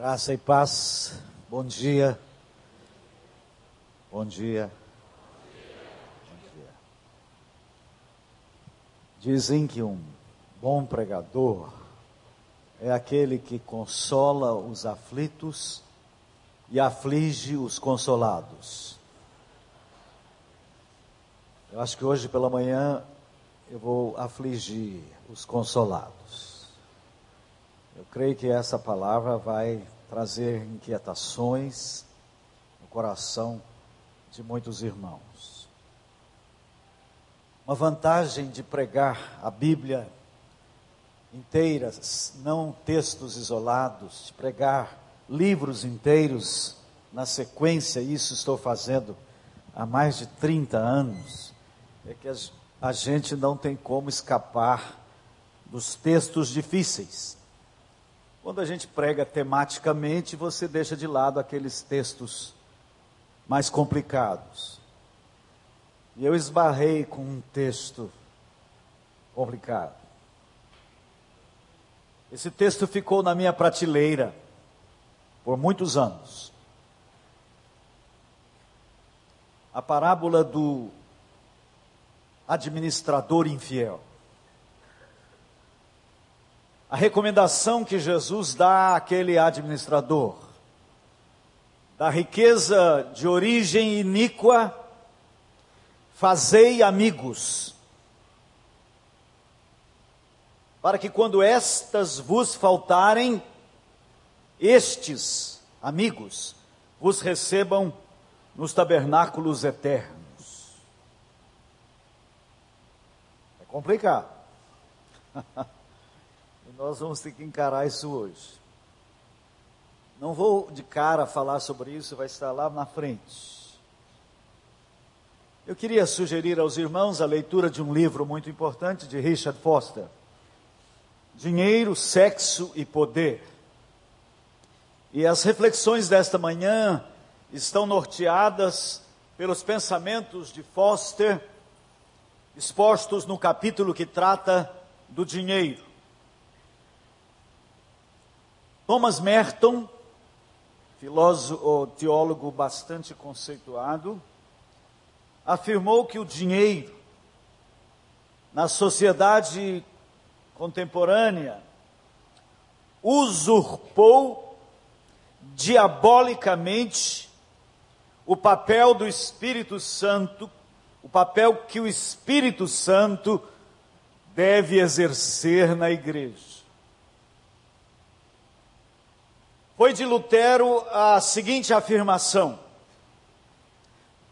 Graça e paz. Bom dia. Bom dia. Bom dia. Dizem que um bom pregador é aquele que consola os aflitos e aflige os consolados. Eu acho que hoje pela manhã eu vou afligir os consolados. Eu creio que essa palavra vai trazer inquietações no coração de muitos irmãos. Uma vantagem de pregar a Bíblia inteira, não textos isolados, de pregar livros inteiros na sequência, isso estou fazendo há mais de 30 anos, é que a gente não tem como escapar dos textos difíceis. Quando a gente prega tematicamente, você deixa de lado aqueles textos mais complicados. E eu esbarrei com um texto complicado. Esse texto ficou na minha prateleira por muitos anos. A parábola do administrador infiel. A recomendação que Jesus dá àquele administrador da riqueza de origem iníqua, fazei amigos, para que quando estas vos faltarem, estes amigos vos recebam nos tabernáculos eternos. É complicado. nós vamos ter que encarar isso hoje. Não vou de cara falar sobre isso, vai estar lá na frente. Eu queria sugerir aos irmãos a leitura de um livro muito importante de Richard Foster: Dinheiro, Sexo e Poder. E as reflexões desta manhã estão norteadas pelos pensamentos de Foster, expostos no capítulo que trata do dinheiro. Thomas Merton filósofo, teólogo bastante conceituado, afirmou que o dinheiro, na sociedade contemporânea, usurpou diabolicamente o papel do Espírito Santo, o papel que o Espírito Santo deve exercer na igreja. Foi de Lutero a seguinte afirmação: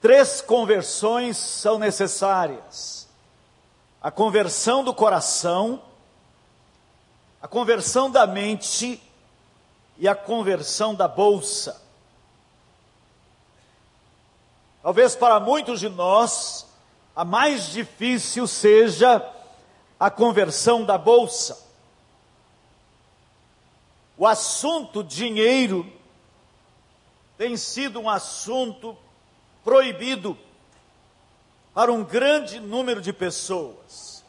três conversões são necessárias. A conversão do coração, a conversão da mente e a conversão da bolsa. Talvez para muitos de nós, a mais difícil seja a conversão da bolsa. O assunto dinheiro tem sido um assunto proibido para um grande número de pessoas.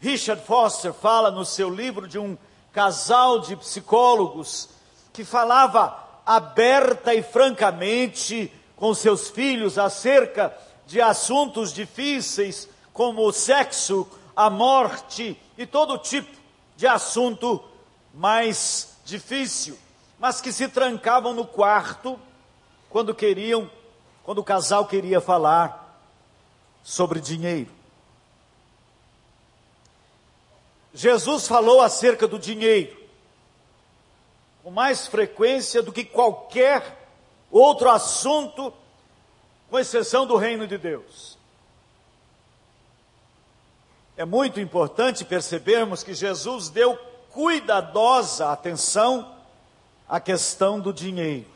Richard Foster fala no seu livro de um casal de psicólogos que falava aberta e francamente com seus filhos acerca de assuntos difíceis como o sexo, a morte e todo tipo de assunto mais difícil, mas que se trancavam no quarto quando queriam, quando o casal queria falar sobre dinheiro. Jesus falou acerca do dinheiro com mais frequência do que qualquer outro assunto, com exceção do reino de Deus. É muito importante percebermos que Jesus deu cuidadosa atenção à questão do dinheiro.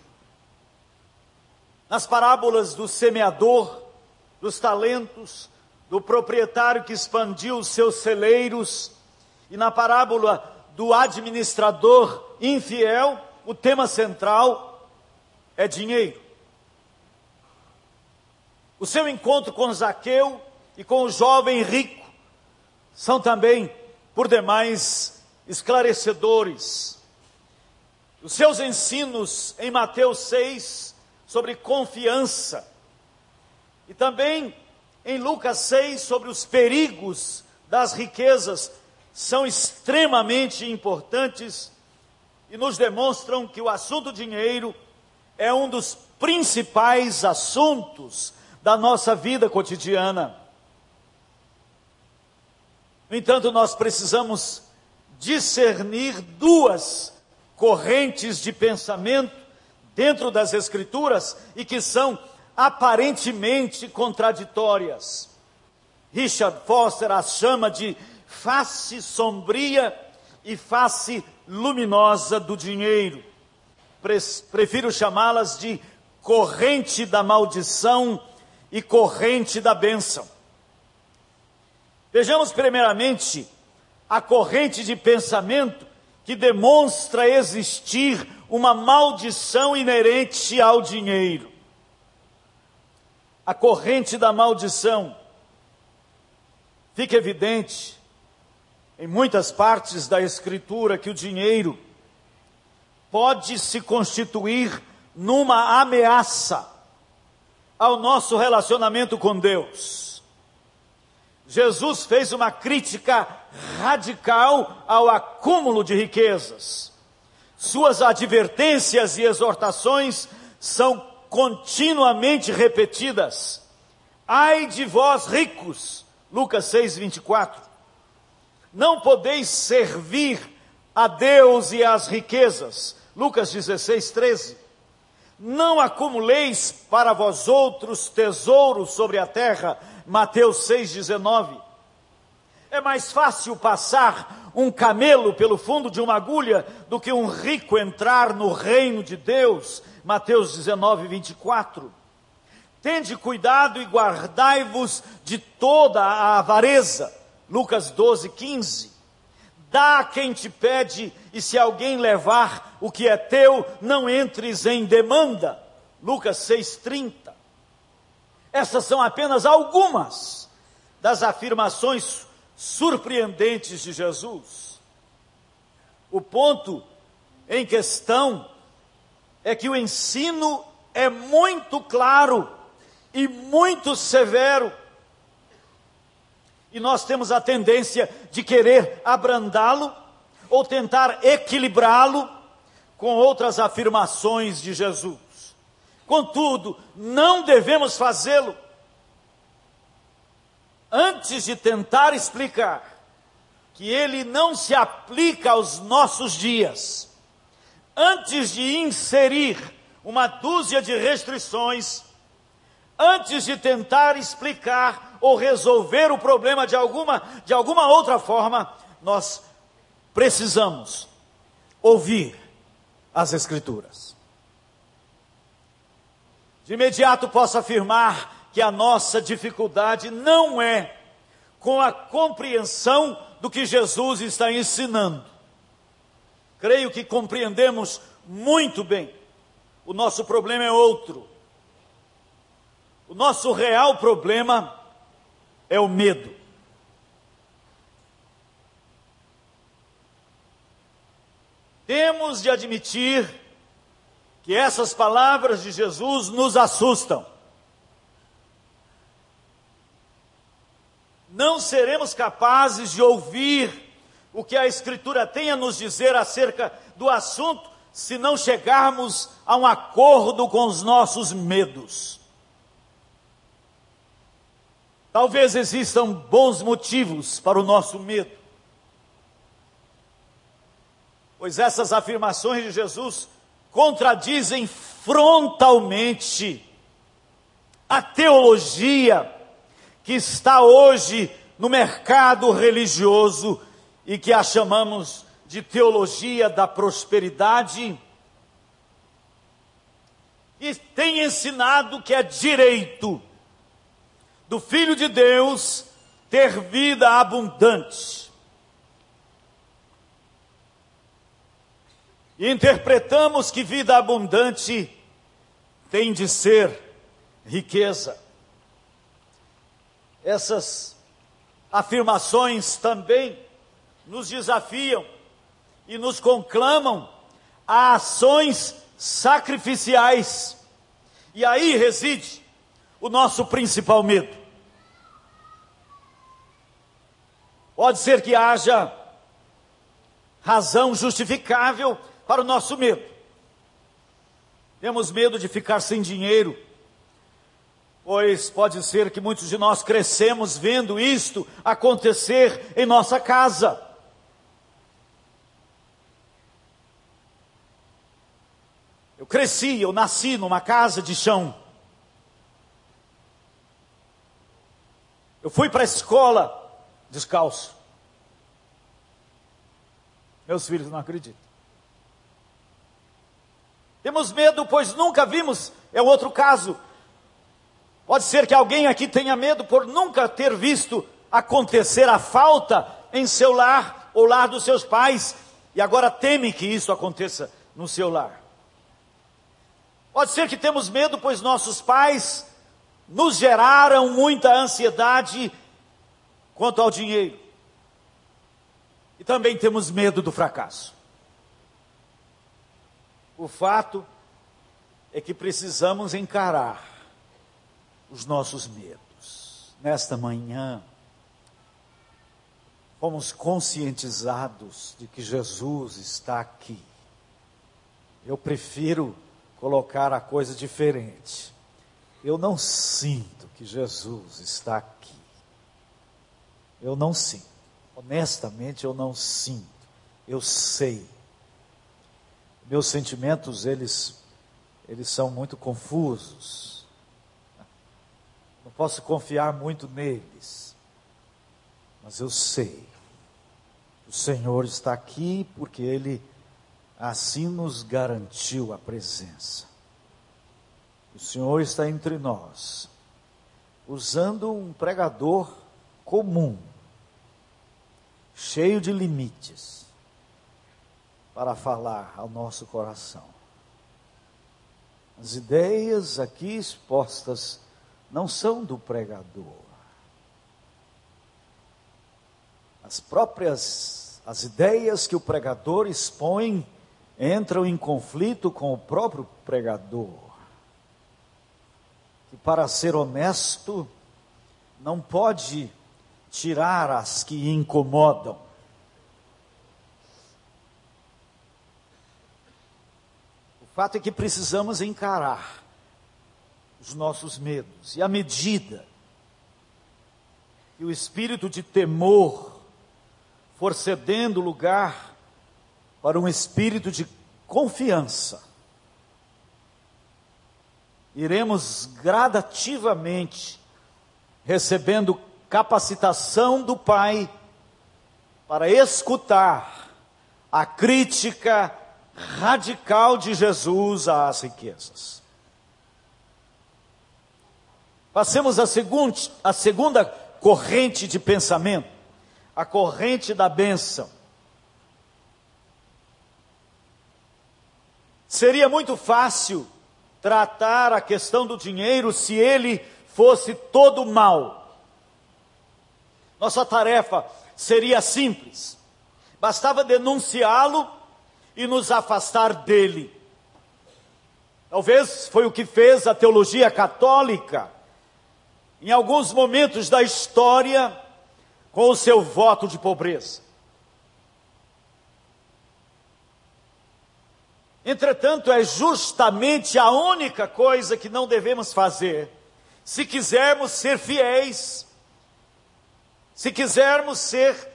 Nas parábolas do semeador, dos talentos, do proprietário que expandiu os seus celeiros, e na parábola do administrador infiel, o tema central é dinheiro. O seu encontro com Zaqueu e com o jovem rico são também, por demais, esclarecedores. Os seus ensinos em Mateus 6 sobre confiança e também em Lucas 6 sobre os perigos das riquezas são extremamente importantes e nos demonstram que o assunto dinheiro é um dos principais assuntos da nossa vida cotidiana. No entanto, nós precisamos discernir duas correntes de pensamento dentro das Escrituras e que são aparentemente contraditórias. Richard Foster as chama de face sombria e face luminosa do dinheiro. Prefiro chamá-las de corrente da maldição e corrente da bênção. Vejamos primeiramente a corrente de pensamento que demonstra existir uma maldição inerente ao dinheiro. A corrente da maldição fica evidente em muitas partes da Escritura que o dinheiro pode se constituir numa ameaça ao nosso relacionamento com Deus. Jesus fez uma crítica radical ao acúmulo de riquezas. Suas advertências e exortações são continuamente repetidas. Ai de vós ricos, Lucas 6, 24 não podeis servir a Deus e às riquezas. Lucas 16, 13. Não acumuleis para vós outros tesouros sobre a terra. Mateus 6, 19. É mais fácil passar um camelo pelo fundo de uma agulha do que um rico entrar no reino de Deus. Mateus 19, 24. Tende cuidado e guardai-vos de toda a avareza. Lucas 12, 15. Dá a quem te pede, e se alguém levar o que é teu, não entres em demanda. Lucas 6, 30. Essas são apenas algumas das afirmações surpreendentes de Jesus. O ponto em questão é que o ensino é muito claro e muito severo e nós temos a tendência de querer abrandá-lo ou tentar equilibrá-lo com outras afirmações de Jesus. Contudo, não devemos fazê-lo antes de tentar explicar que ele não se aplica aos nossos dias, antes de inserir uma dúzia de restrições, antes de tentar explicar ou resolver o problema de alguma, de alguma outra forma, nós precisamos ouvir as Escrituras. De imediato posso afirmar que a nossa dificuldade não é com a compreensão do que Jesus está ensinando. Creio que compreendemos muito bem. O nosso problema é outro. O nosso real problema é o medo. Temos de admitir que essas palavras de Jesus nos assustam. Não seremos capazes de ouvir o que a Escritura tem a nos dizer acerca do assunto se não chegarmos a um acordo com os nossos medos. Talvez existam bons motivos para o nosso medo. Pois essas afirmações de Jesus contradizem frontalmente a teologia que está hoje no mercado religioso e que a chamamos de teologia da prosperidade. E tem ensinado que é direito do Filho de Deus ter vida abundante. E interpretamos que vida abundante tem de ser riqueza. Essas afirmações também nos desafiam e nos conclamam a ações sacrificiais. E aí reside o nosso principal medo. Pode ser que haja razão justificável para o nosso medo. Temos medo de ficar sem dinheiro, pois pode ser que muitos de nós crescemos vendo isto acontecer em nossa casa. Eu cresci, eu nasci numa casa de chão. Eu fui para a escola descalço. Meus filhos não acreditam. Temos medo, pois nunca vimos, é outro caso. Pode ser que alguém aqui tenha medo por nunca ter visto acontecer a falta em seu lar ou lar dos seus pais, e agora teme que isso aconteça no seu lar. Pode ser que temos medo, pois nossos pais nos geraram muita ansiedade quanto ao dinheiro. E também temos medo do fracasso. O fato é que precisamos encarar os nossos medos. Nesta manhã, fomos conscientizados de que Jesus está aqui. Eu prefiro colocar a coisa diferente. Eu não sinto que Jesus está aqui. Eu não sinto. Honestamente, eu não sinto. Eu sei. Meus sentimentos, eles, eles são muito confusos. Posso confiar muito neles. Mas eu sei. O Senhor está aqui porque Ele assim nos garantiu a presença. O Senhor está entre nós, usando um pregador comum cheio de limites, para falar ao nosso coração. As ideias aqui expostas não são do pregador. As próprias as ideias que o pregador expõe entram em conflito com o próprio pregador. Que para ser honesto não pode tirar as que incomodam. O fato é que precisamos encarar os nossos medos, e à medida que o espírito de temor for cedendo lugar para um espírito de confiança, iremos gradativamente recebendo capacitação do Pai para escutar a crítica radical de Jesus às riquezas. Passemos a, segunda, a segunda corrente de pensamento, a corrente da bênção. Seria muito fácil tratar a questão do dinheiro se ele fosse todo mal. Nossa tarefa seria simples: bastava denunciá-lo e nos afastar dele. Talvez foi o que fez a teologia católica em alguns momentos da história com o seu voto de pobreza. Entretanto, é justamente a única coisa que não devemos fazer se quisermos ser fiéis se quisermos ser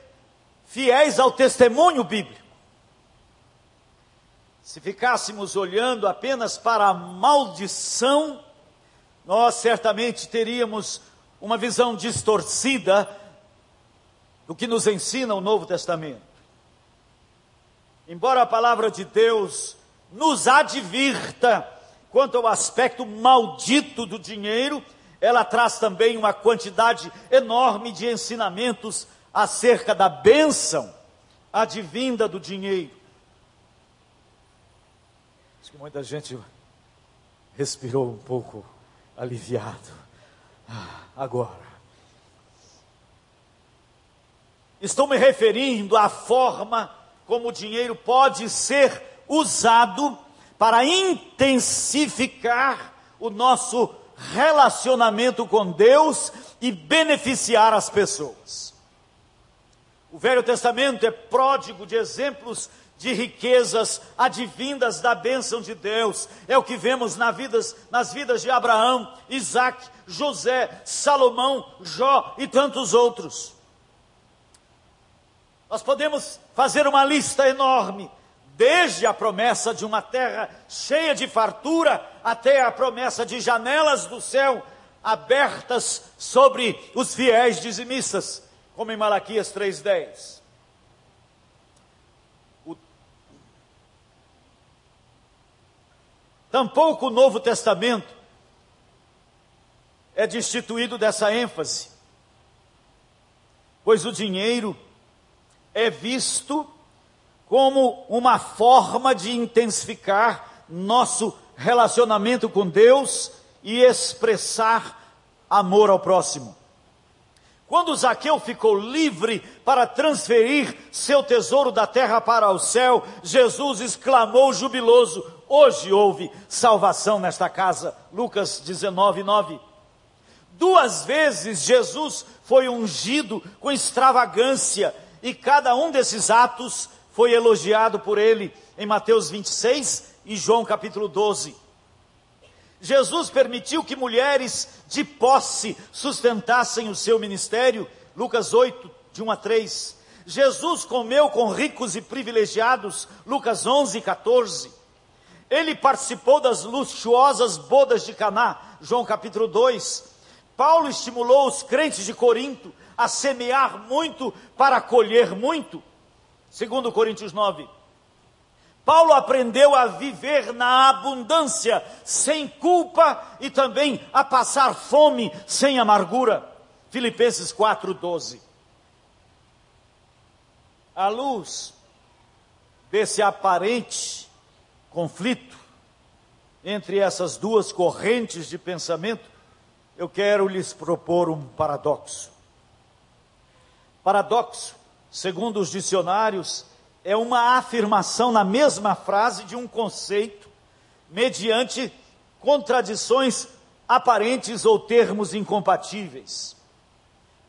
fiéis ao testemunho bíblico. Se ficássemos olhando apenas para a maldição, nós certamente teríamos uma visão distorcida do que nos ensina o Novo Testamento. Embora a palavra de Deus nos advirta quanto ao aspecto maldito do dinheiro, ela traz também uma quantidade enorme de ensinamentos acerca da bênção advinda do dinheiro. Acho que muita gente respirou um pouco aliviado. Ah, agora. Estou me referindo à forma como o dinheiro pode ser usado para intensificar o nosso relacionamento com Deus e beneficiar as pessoas. O Velho Testamento é pródigo de exemplos de riquezas advindas da bênção de Deus. É o que vemos na vidas, nas vidas de Abraão, Isaac, José, Salomão, Jó e tantos outros. Nós podemos fazer uma lista enorme, desde a promessa de uma terra cheia de fartura até a promessa de janelas do céu abertas sobre os fiéis dizimistas, como em Malaquias 3:10. Tampouco o Novo Testamento é destituído dessa ênfase, pois o dinheiro é visto como uma forma de intensificar nosso relacionamento com Deus e expressar amor ao próximo. Quando Zaqueu ficou livre para transferir seu tesouro da terra para o céu, Jesus exclamou jubiloso: Hoje houve salvação nesta casa. Lucas 19, 9. Duas vezes Jesus foi ungido com extravagância e cada um desses atos foi elogiado por ele em Mateus 26 e João capítulo 12. Jesus permitiu que mulheres de posse sustentassem o seu ministério, Lucas 8, de 1 a 3. Jesus comeu com ricos e privilegiados, Lucas 11, 14. Ele participou das luxuosas bodas de Caná, João capítulo 2. Paulo estimulou os crentes de Corinto a semear muito para colher muito, segundo Coríntios 9. Paulo aprendeu a viver na abundância, sem culpa e também a passar fome sem amargura. Filipenses 4:12. À luz desse aparente conflito entre essas duas correntes de pensamento, eu quero lhes propor um paradoxo. Paradoxo, segundo os dicionários, é uma afirmação na mesma frase de um conceito, mediante contradições aparentes ou termos incompatíveis.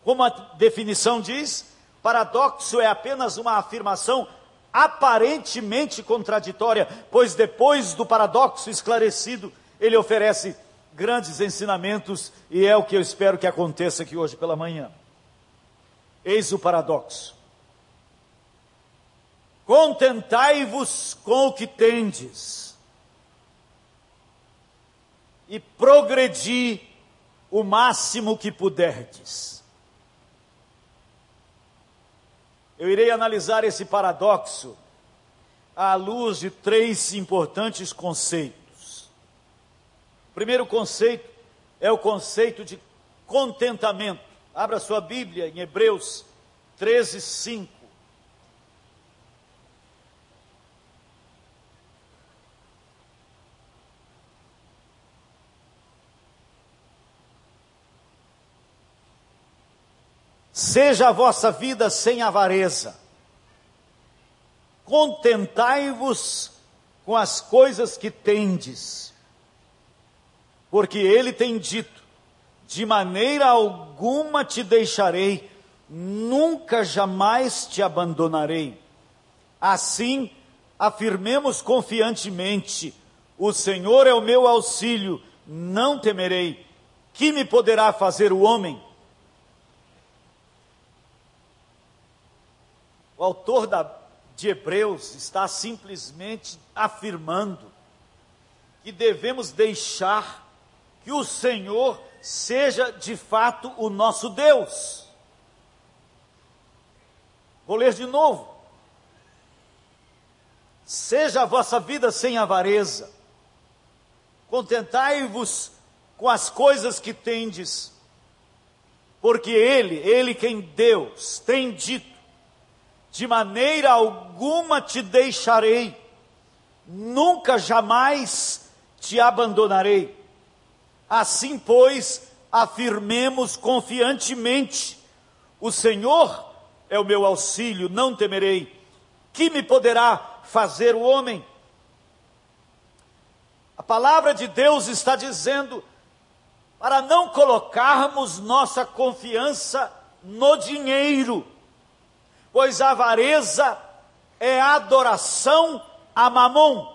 Como a definição diz, paradoxo é apenas uma afirmação aparentemente contraditória, pois depois do paradoxo esclarecido, ele oferece grandes ensinamentos e é o que eu espero que aconteça aqui hoje pela manhã. Eis o paradoxo. Contentai-vos com o que tendes, e progredi o máximo que puderdes. Eu irei analisar esse paradoxo à luz de três importantes conceitos. O primeiro conceito é o conceito de contentamento. Abra sua Bíblia em Hebreus 13, 5. Seja a vossa vida sem avareza. Contentai-vos com as coisas que tendes. Porque ele tem dito: de maneira alguma te deixarei, nunca jamais te abandonarei. Assim, afirmemos confiantemente: o Senhor é o meu auxílio, não temerei. Que me poderá fazer o homem? O autor da, de Hebreus está simplesmente afirmando que devemos deixar que o Senhor seja de fato o nosso Deus. Vou ler de novo. Seja a vossa vida sem avareza, contentai-vos com as coisas que tendes, porque Ele, Ele quem Deus tem dito, de maneira alguma te deixarei, nunca jamais te abandonarei. Assim, pois, afirmemos confiantemente: o Senhor é o meu auxílio, não temerei. Que me poderá fazer o homem? palavra de Deus está dizendo para não colocarmos nossa confiança no dinheiro, pois a avareza é adoração a Mamon.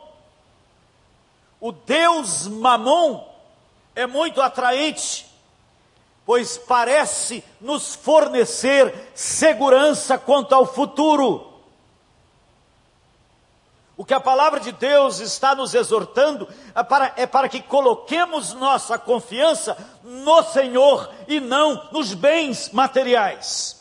O Deus Mamon é muito atraente, pois parece nos fornecer segurança quanto ao futuro. O que a palavra de Deus está nos exortando é para, é para que coloquemos nossa confiança no Senhor e não nos bens materiais.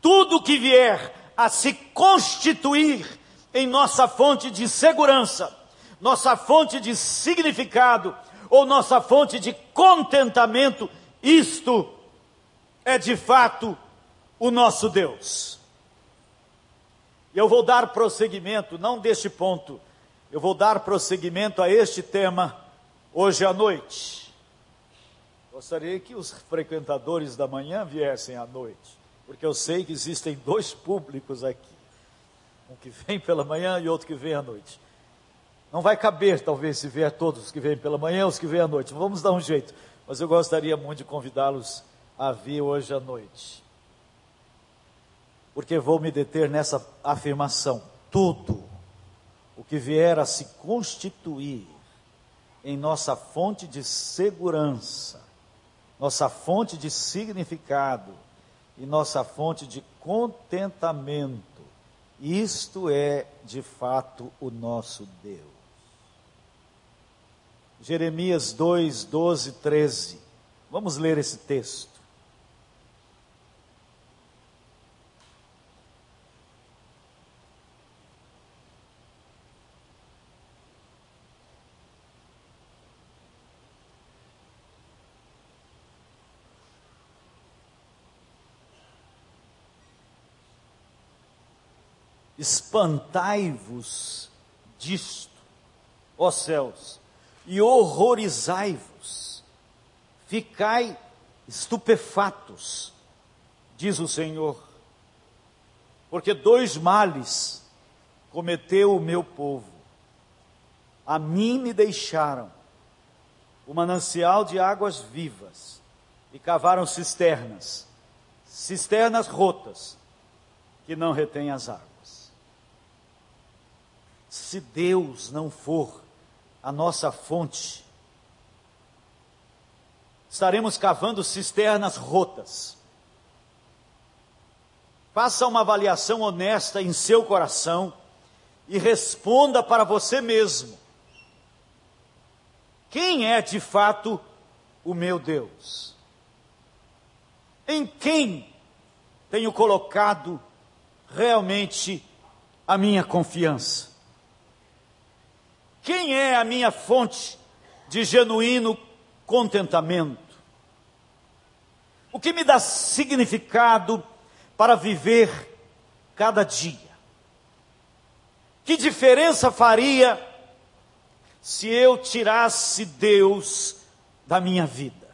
Tudo que vier a se constituir em nossa fonte de segurança, nossa fonte de significado ou nossa fonte de contentamento, isto é de fato o nosso Deus. E eu vou dar prosseguimento, não deste ponto, eu vou dar prosseguimento a este tema hoje à noite. Gostaria que os frequentadores da manhã viessem à noite, porque eu sei que existem dois públicos aqui: um que vem pela manhã e outro que vem à noite. Não vai caber, talvez, se vier todos os que vêm pela manhã, os que vêm à noite. Vamos dar um jeito. Mas eu gostaria muito de convidá-los a vir hoje à noite porque vou me deter nessa afirmação: tudo o que vier a se constituir em nossa fonte de segurança, nossa fonte de significado e nossa fonte de contentamento, isto é de fato o nosso Deus. Jeremias 2, 12, 13. Vamos ler esse texto. Espantai-vos disto, ó céus, e horrorizai-vos, ficai estupefatos, diz o Senhor, porque dois males cometeu o meu povo. A mim me deixaram o manancial de águas vivas e cavaram cisternas, cisternas rotas que não retêm as águas se Deus não for a nossa fonte, estaremos cavando cisternas rotas. Faça uma avaliação honesta em seu coração e responda para você mesmo: quem é de fato o meu Deus? Em quem tenho colocado realmente a minha confiança? Quem é a minha fonte de genuíno contentamento? O que me dá significado para viver cada dia? Que diferença faria se eu tirasse Deus da minha vida?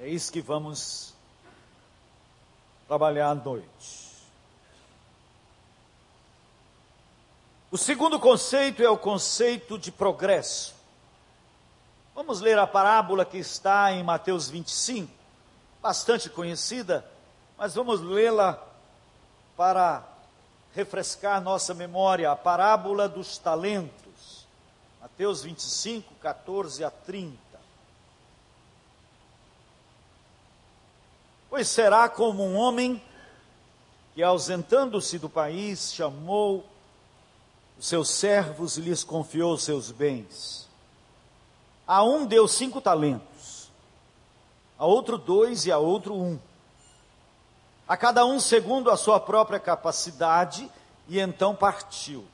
É isso que vamos trabalhar à noite. O segundo conceito é o conceito de progresso. Vamos ler a parábola que está em Mateus 25, bastante conhecida, mas vamos lê-la para refrescar nossa memória. A parábola dos talentos. Mateus 25, 14 a 30. Pois será como um homem que, ausentando-se do país, chamou os seus servos lhes confiou seus bens. A um deu cinco talentos, a outro dois e a outro um. A cada um segundo a sua própria capacidade, e então partiu.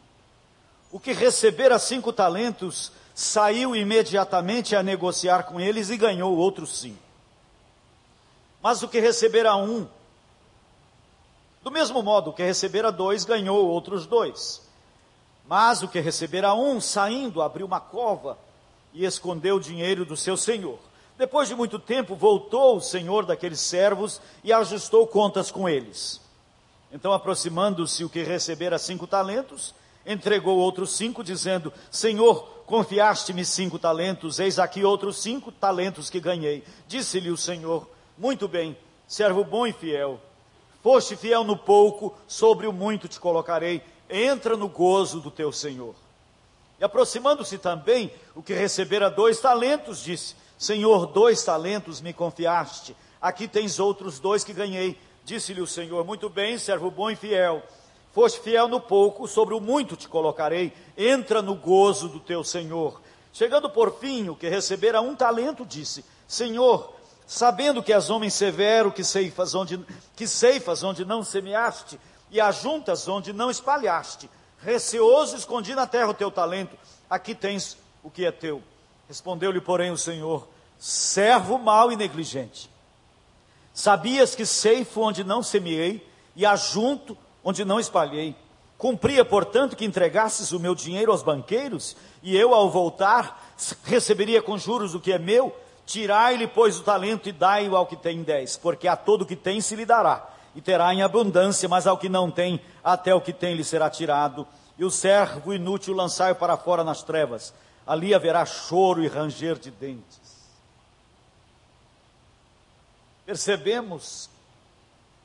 O que recebera cinco talentos saiu imediatamente a negociar com eles e ganhou outros cinco. Mas o que recebera um, do mesmo modo, que recebera dois, ganhou outros dois. Mas o que recebera um, saindo, abriu uma cova e escondeu o dinheiro do seu senhor. Depois de muito tempo, voltou o senhor daqueles servos e ajustou contas com eles. Então, aproximando-se o que recebera cinco talentos, entregou outros cinco, dizendo: Senhor, confiaste-me cinco talentos, eis aqui outros cinco talentos que ganhei. Disse-lhe o Senhor: Muito bem, servo bom e fiel. Foste fiel no pouco, sobre o muito te colocarei. Entra no gozo do teu Senhor. E aproximando-se também o que recebera dois talentos, disse: Senhor, dois talentos me confiaste. Aqui tens outros dois que ganhei. Disse-lhe o Senhor: Muito bem, servo bom e fiel. Foste fiel no pouco, sobre o muito te colocarei. Entra no gozo do teu Senhor. Chegando por fim, o que recebera um talento, disse: Senhor, sabendo que és homem severo, que ceifas onde, que ceifas onde não semeaste, e ajuntas onde não espalhaste, receoso escondi na terra o teu talento, aqui tens o que é teu. Respondeu-lhe, porém, o Senhor: servo mau e negligente. Sabias que ceifo onde não semeei e ajunto onde não espalhei. Cumpria, portanto, que entregasses o meu dinheiro aos banqueiros, e eu, ao voltar, receberia com juros o que é meu. Tirai-lhe, pois, o talento e dai-o ao que tem dez, porque a todo que tem se lhe dará, e terá em abundância, mas ao que não tem, até o que tem lhe será tirado. E o servo inútil lançai para fora nas trevas, ali haverá choro e ranger de dentes. Percebemos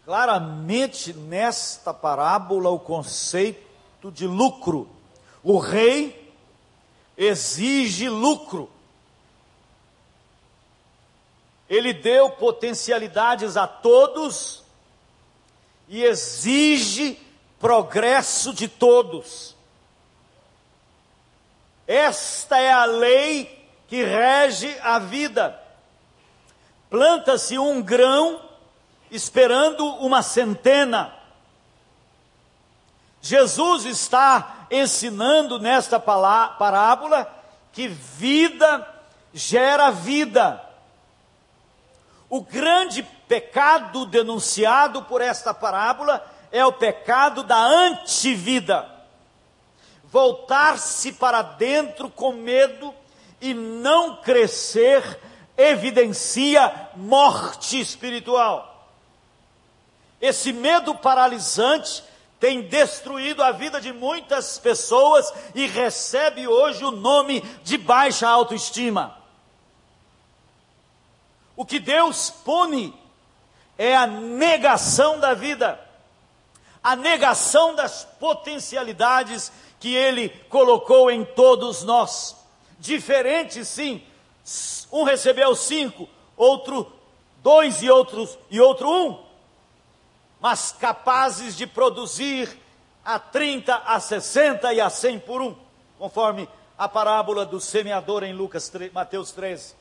claramente nesta parábola o conceito de lucro. O rei exige lucro. Ele deu potencialidades a todos e exige progresso de todos. Esta é a lei que rege a vida. Planta-se um grão esperando uma centena. Jesus está ensinando nesta parábola que vida gera vida. O grande pecado denunciado por esta parábola é o pecado da antivida. Voltar-se para dentro com medo e não crescer evidencia morte espiritual. Esse medo paralisante tem destruído a vida de muitas pessoas e recebe hoje o nome de baixa autoestima. O que Deus pune é a negação da vida, a negação das potencialidades que Ele colocou em todos nós. Diferente, sim, um recebeu cinco, outro dois e outros e outro um, mas capazes de produzir a 30, a 60 e a 100 por um, conforme a parábola do semeador em Lucas 3, Mateus 13.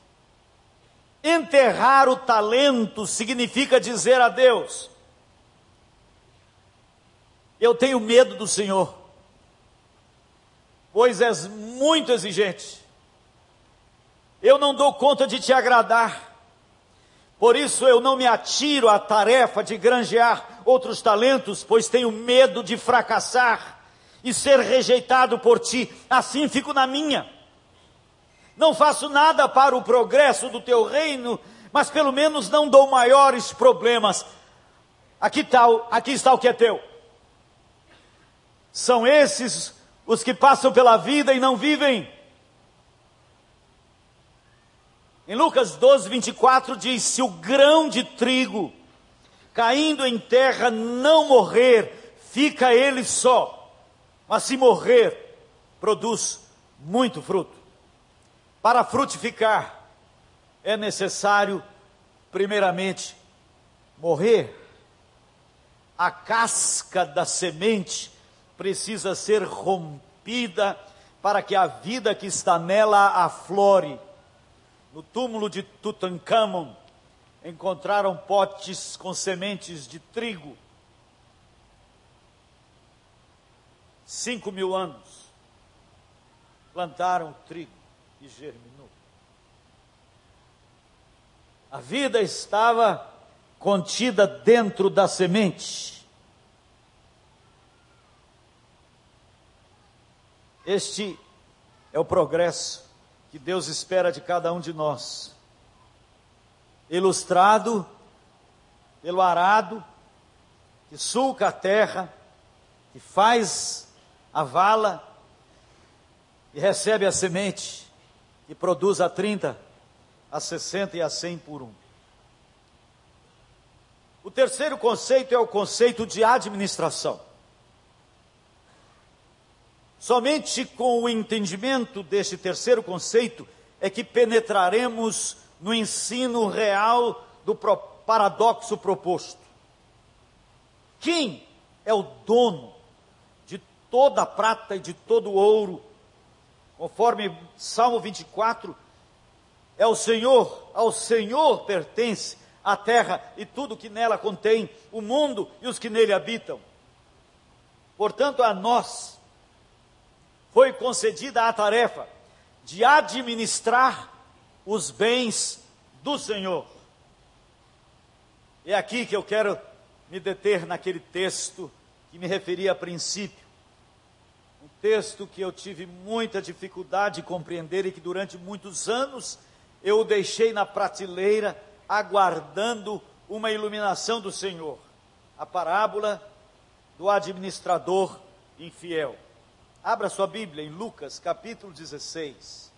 Enterrar o talento significa dizer a Deus: Eu tenho medo do Senhor, pois és muito exigente eu não dou conta de te agradar. Por isso eu não me atiro à tarefa de granjear outros talentos, pois tenho medo de fracassar e ser rejeitado por ti. Assim fico na minha. Não faço nada para o progresso do teu reino, mas pelo menos não dou maiores problemas. Aqui está, aqui está o que é teu. São esses os que passam pela vida e não vivem. Em Lucas 12, 24 diz: Se o grão de trigo caindo em terra não morrer, fica ele só, mas se morrer, produz muito fruto. Para frutificar, é necessário, primeiramente, morrer. A casca da semente precisa ser rompida para que a vida que está nela aflore no túmulo de Tutankhamon, encontraram potes com sementes de trigo. Cinco mil anos. Plantaram trigo e germinou. A vida estava contida dentro da semente. Este é o progresso que Deus espera de cada um de nós. Ilustrado pelo arado que sulca a terra, que faz a vala e recebe a semente e produz a 30, a 60 e a 100 por um. O terceiro conceito é o conceito de administração. Somente com o entendimento deste terceiro conceito é que penetraremos no ensino real do paradoxo proposto. Quem é o dono de toda a prata e de todo o ouro? Conforme Salmo 24, é o Senhor, ao Senhor pertence a terra e tudo que nela contém, o mundo e os que nele habitam. Portanto, a nós foi concedida a tarefa de administrar os bens do Senhor. É aqui que eu quero me deter naquele texto que me referi a princípio. Texto que eu tive muita dificuldade de compreender e que durante muitos anos eu o deixei na prateleira aguardando uma iluminação do Senhor. A parábola do administrador infiel. Abra sua Bíblia em Lucas capítulo 16,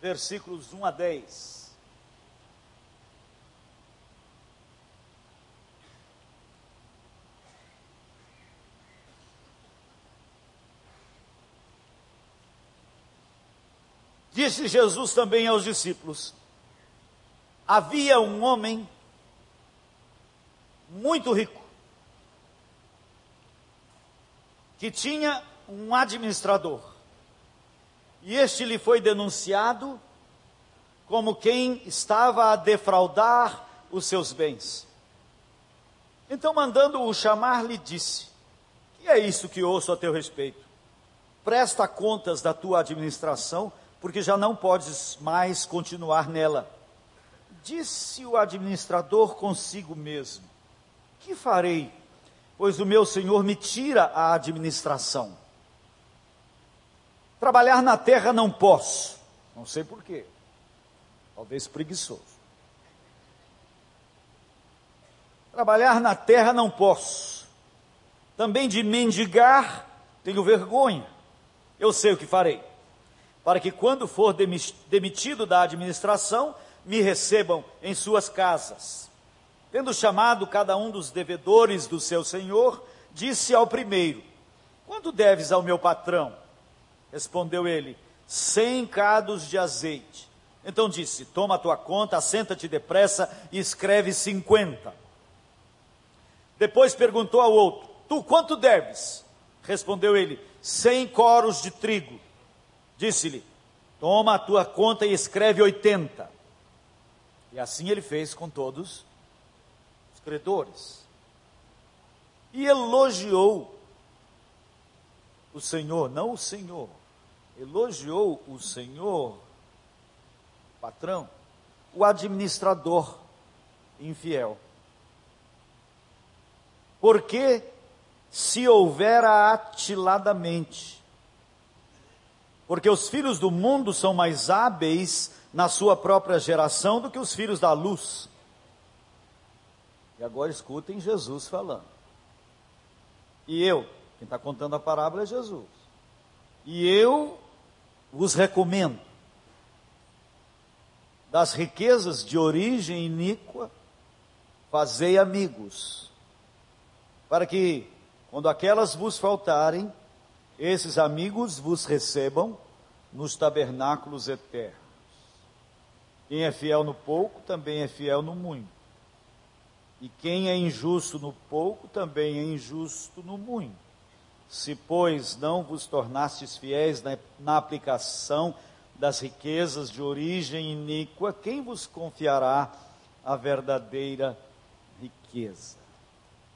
versículos 1 a 10. Disse Jesus também aos discípulos: havia um homem muito rico, que tinha um administrador, e este lhe foi denunciado como quem estava a defraudar os seus bens. Então, mandando-o chamar, lhe disse: Que é isso que ouço a teu respeito? Presta contas da tua administração, porque já não podes mais continuar nela. Disse o administrador consigo mesmo: Que farei? Pois o meu senhor me tira a administração. Trabalhar na terra não posso. Não sei porquê. Talvez preguiçoso. Trabalhar na terra não posso. Também de mendigar tenho vergonha. Eu sei o que farei. Para que quando for demitido da administração, me recebam em suas casas. Tendo chamado cada um dos devedores do seu senhor, disse ao primeiro: Quanto deves ao meu patrão? Respondeu ele: Cem cados de azeite. Então disse: Toma a tua conta, assenta-te depressa e escreve cinquenta. Depois perguntou ao outro: Tu quanto deves? Respondeu ele: Cem coros de trigo. Disse-lhe: Toma a tua conta e escreve oitenta. E assim ele fez com todos os credores. E elogiou o Senhor, não o Senhor, elogiou o Senhor, patrão, o administrador infiel. Porque se houvera atiladamente, porque os filhos do mundo são mais hábeis na sua própria geração do que os filhos da luz. E agora escutem Jesus falando. E eu, quem está contando a parábola é Jesus. E eu vos recomendo das riquezas de origem iníqua, fazei amigos, para que, quando aquelas vos faltarem, esses amigos vos recebam nos tabernáculos eternos. Quem é fiel no pouco também é fiel no muito. E quem é injusto no pouco também é injusto no muito. Se, pois, não vos tornastes fiéis na, na aplicação das riquezas de origem iníqua, quem vos confiará a verdadeira riqueza?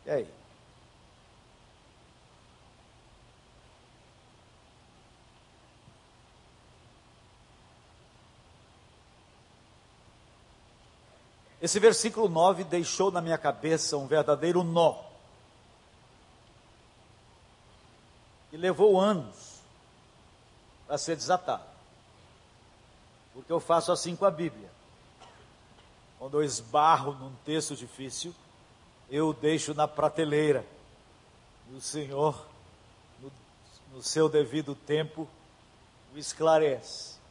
E aí? Esse versículo 9 deixou na minha cabeça um verdadeiro nó. E levou anos para ser desatado. Porque eu faço assim com a Bíblia. Quando eu esbarro num texto difícil, eu deixo na prateleira. E o Senhor, no, no seu devido tempo, o esclarece.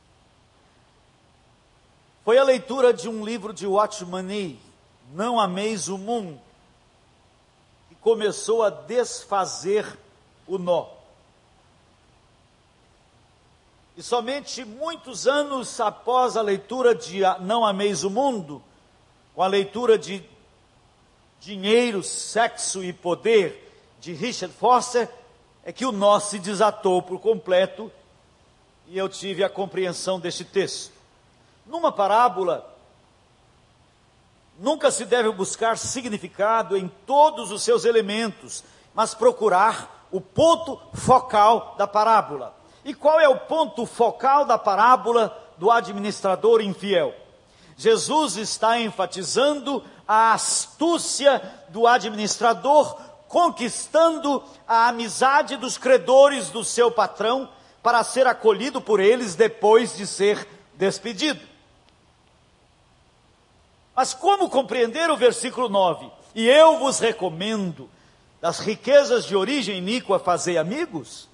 Foi a leitura de um livro de Watchman Nee, Não Ameis o Mundo, que começou a desfazer o nó. E somente muitos anos após a leitura de Não Ameis o Mundo, com a leitura de Dinheiro, Sexo e Poder, de Richard Foster, é que o nó se desatou por completo e eu tive a compreensão deste texto. Numa parábola, nunca se deve buscar significado em todos os seus elementos, mas procurar o ponto focal da parábola. E qual é o ponto focal da parábola do administrador infiel? Jesus está enfatizando a astúcia do administrador, conquistando a amizade dos credores do seu patrão para ser acolhido por eles depois de ser despedido. Mas como compreender o versículo 9? E eu vos recomendo, das riquezas de origem iníqua, fazer amigos,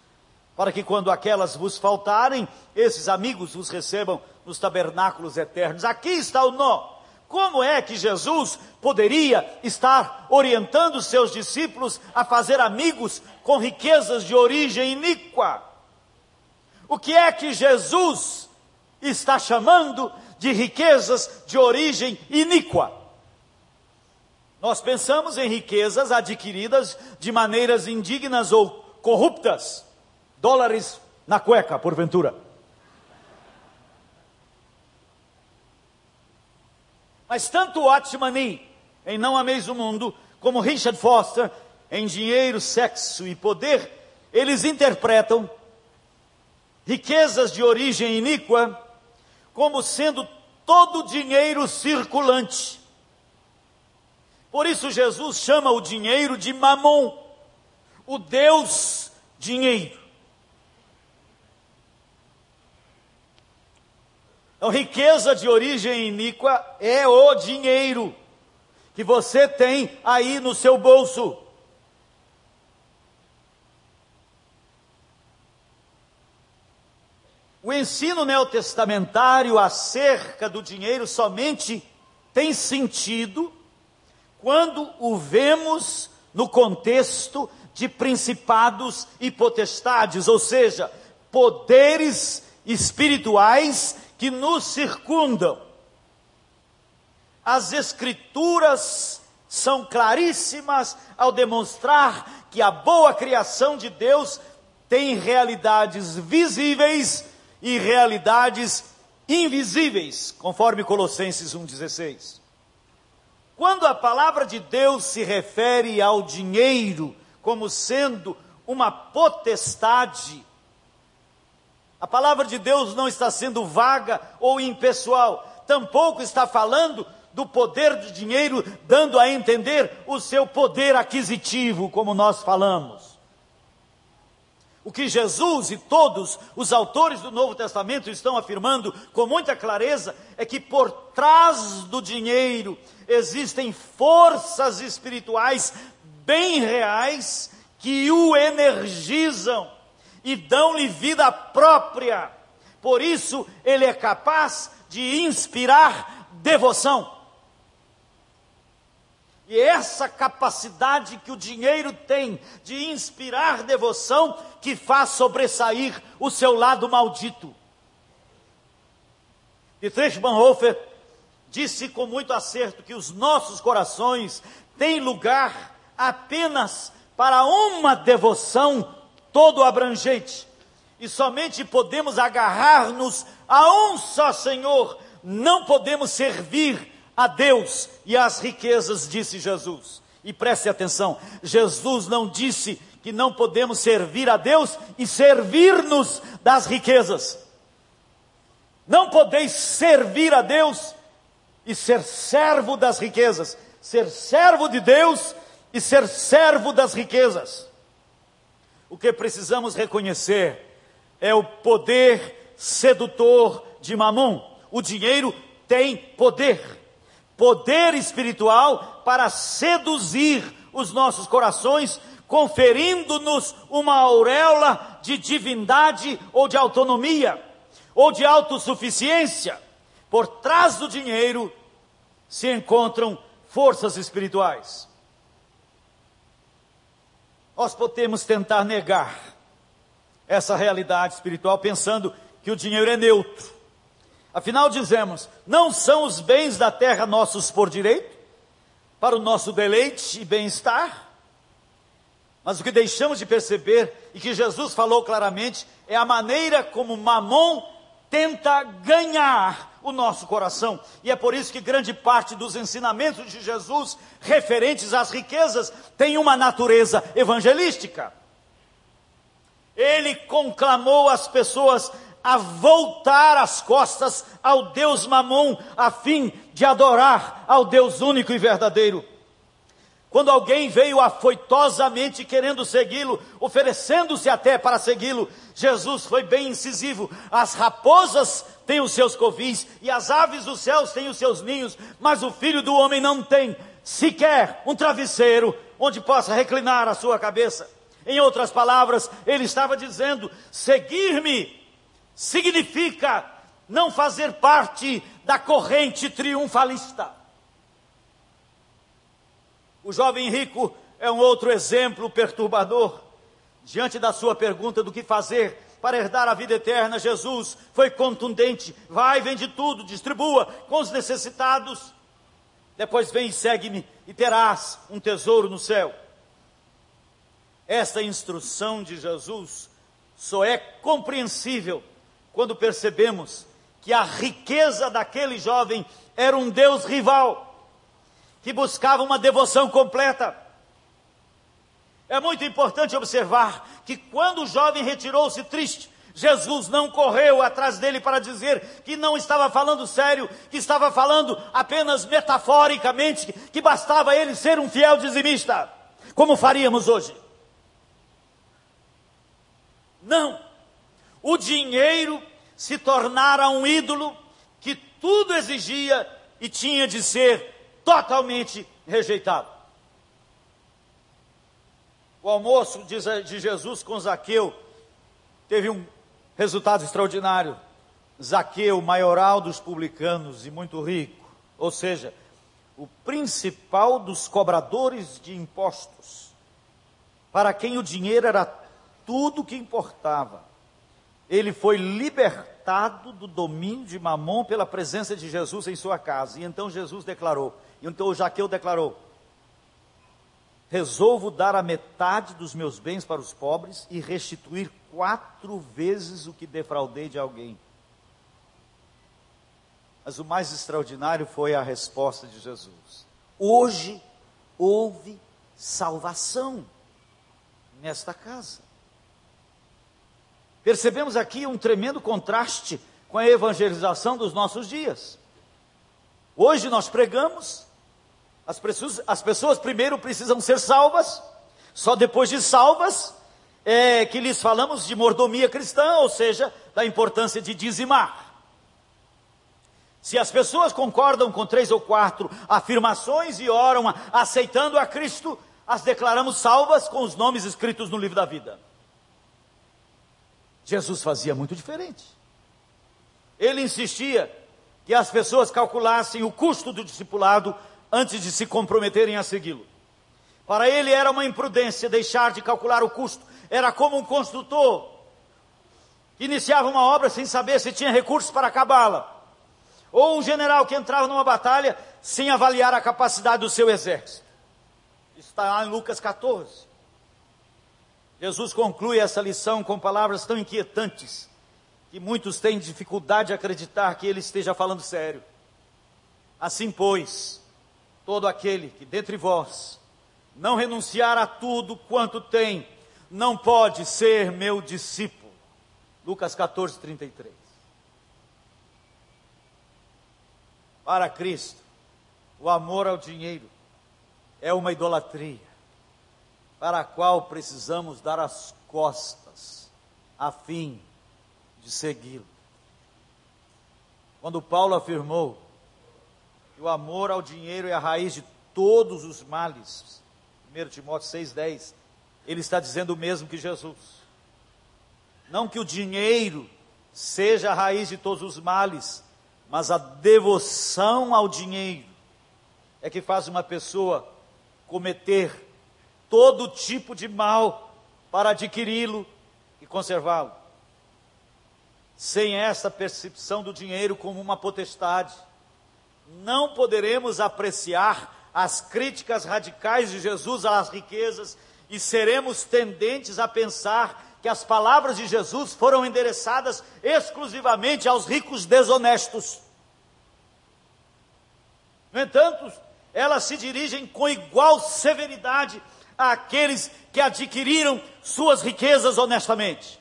para que quando aquelas vos faltarem, esses amigos vos recebam nos tabernáculos eternos. Aqui está o nó. Como é que Jesus poderia estar orientando seus discípulos a fazer amigos com riquezas de origem iníqua? O que é que Jesus está chamando de riquezas de origem iníqua? Nós pensamos em riquezas adquiridas de maneiras indignas ou corruptas, dólares na cueca, porventura. Mas tanto Watchman em Não Ameis o Mundo, como Richard Foster, em Dinheiro, Sexo e Poder, eles interpretam riquezas de origem iníqua como sendo todo dinheiro circulante. Por isso Jesus chama o dinheiro de mamon, o Deus dinheiro. Então, riqueza de origem iníqua é o dinheiro que você tem aí no seu bolso. O ensino neotestamentário acerca do dinheiro somente tem sentido quando o vemos no contexto de principados e potestades, ou seja, poderes espirituais que nos circundam. As Escrituras são claríssimas ao demonstrar que a boa criação de Deus tem realidades visíveis e realidades invisíveis, conforme Colossenses 1,16. Quando a palavra de Deus se refere ao dinheiro como sendo uma potestade, a palavra de Deus não está sendo vaga ou impessoal, tampouco está falando do poder do dinheiro, dando a entender o seu poder aquisitivo, como nós falamos. O que Jesus e todos os autores do Novo Testamento estão afirmando com muita clareza é que por trás do dinheiro existem forças espirituais bem reais que o energizam e dão-lhe vida própria. Por isso, ele é capaz de inspirar devoção. E essa capacidade que o dinheiro tem de inspirar devoção que faz sobressair o seu lado maldito. Dietrich Bonhoeffer disse com muito acerto que os nossos corações têm lugar apenas para uma devoção todo abrangente, e somente podemos agarrar-nos a um só Senhor, não podemos servir a Deus e às riquezas, disse Jesus. E preste atenção, Jesus não disse que não podemos servir a Deus e servir-nos das riquezas. Não podeis servir a Deus e ser servo das riquezas, ser servo de Deus e ser servo das riquezas. O que precisamos reconhecer é o poder sedutor de Mamon. O dinheiro tem poder. Poder espiritual para seduzir os nossos corações, conferindo-nos uma auréola de divindade ou de autonomia, ou de autossuficiência. Por trás do dinheiro se encontram forças espirituais. Nós podemos tentar negar essa realidade espiritual pensando que o dinheiro é neutro. Afinal, dizemos: não são os bens da terra nossos por direito, para o nosso deleite e bem-estar? Mas o que deixamos de perceber e que Jesus falou claramente é a maneira como Mamon tenta ganhar o nosso coração. E é por isso que grande parte dos ensinamentos de Jesus referentes às riquezas tem uma natureza evangelística. Ele conclamou as pessoas a voltar as costas ao Deus Mamon, a fim de adorar ao Deus único e verdadeiro. Quando alguém veio afoitosamente querendo segui-lo, oferecendo-se até para segui-lo, Jesus foi bem incisivo. As raposas têm os seus covis e as aves dos céus têm os seus ninhos, mas o filho do homem não tem sequer um travesseiro onde possa reclinar a sua cabeça. Em outras palavras, ele estava dizendo: seguir-me significa não fazer parte da corrente triunfalista. O jovem rico é um outro exemplo perturbador. Diante da sua pergunta do que fazer para herdar a vida eterna, Jesus foi contundente: vai, vende tudo, distribua com os necessitados. Depois vem e segue-me e terás um tesouro no céu. Esta instrução de Jesus só é compreensível quando percebemos que a riqueza daquele jovem era um Deus rival, que buscava uma devoção completa. É muito importante observar que quando o jovem retirou-se triste, Jesus não correu atrás dele para dizer que não estava falando sério, que estava falando apenas metaforicamente, que bastava ele ser um fiel dizimista, como faríamos hoje. Não. O dinheiro se tornara um ídolo que tudo exigia e tinha de ser totalmente rejeitado. O almoço de Jesus com Zaqueu teve um resultado extraordinário. Zaqueu, maioral dos publicanos e muito rico, ou seja, o principal dos cobradores de impostos, para quem o dinheiro era tudo que importava. Ele foi libertado do domínio de Mamon pela presença de Jesus em sua casa. E então Jesus declarou, e então Jaqueu declarou: Resolvo dar a metade dos meus bens para os pobres e restituir quatro vezes o que defraudei de alguém. Mas o mais extraordinário foi a resposta de Jesus. Hoje houve salvação nesta casa. Percebemos aqui um tremendo contraste com a evangelização dos nossos dias. Hoje nós pregamos, as pessoas, as pessoas primeiro precisam ser salvas, só depois de salvas é que lhes falamos de mordomia cristã, ou seja, da importância de dizimar. Se as pessoas concordam com três ou quatro afirmações e oram aceitando a Cristo, as declaramos salvas com os nomes escritos no livro da vida. Jesus fazia muito diferente. Ele insistia que as pessoas calculassem o custo do discipulado antes de se comprometerem a segui-lo. Para ele era uma imprudência deixar de calcular o custo. Era como um construtor que iniciava uma obra sem saber se tinha recursos para acabá-la. Ou um general que entrava numa batalha sem avaliar a capacidade do seu exército. Está lá em Lucas 14. Jesus conclui essa lição com palavras tão inquietantes que muitos têm dificuldade de acreditar que ele esteja falando sério. Assim, pois, todo aquele que dentre vós não renunciar a tudo quanto tem, não pode ser meu discípulo. Lucas 14, 33. Para Cristo, o amor ao dinheiro é uma idolatria para a qual precisamos dar as costas, a fim de segui-lo. Quando Paulo afirmou que o amor ao dinheiro é a raiz de todos os males. 1 Timóteo 6,10. Ele está dizendo o mesmo que Jesus. Não que o dinheiro seja a raiz de todos os males, mas a devoção ao dinheiro é que faz uma pessoa cometer todo tipo de mal para adquiri-lo e conservá-lo. Sem essa percepção do dinheiro como uma potestade, não poderemos apreciar as críticas radicais de Jesus às riquezas e seremos tendentes a pensar que as palavras de Jesus foram endereçadas exclusivamente aos ricos desonestos. No entanto, elas se dirigem com igual severidade àqueles que adquiriram suas riquezas honestamente.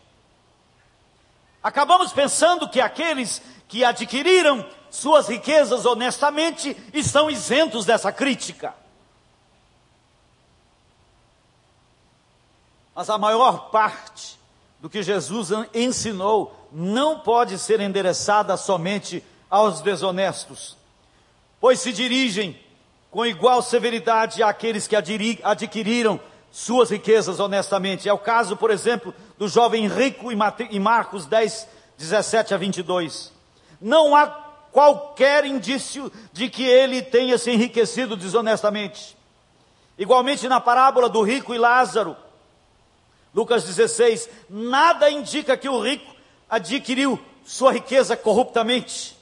Acabamos pensando que aqueles que adquiriram suas riquezas honestamente estão isentos dessa crítica. Mas a maior parte do que Jesus ensinou não pode ser endereçada somente aos desonestos, pois se dirigem com igual severidade àqueles que adquiriram suas riquezas honestamente. É o caso, por exemplo, do jovem rico em Marcos 10, 17 a 22. Não há qualquer indício de que ele tenha se enriquecido desonestamente. Igualmente na parábola do rico e Lázaro, Lucas 16, nada indica que o rico adquiriu sua riqueza corruptamente.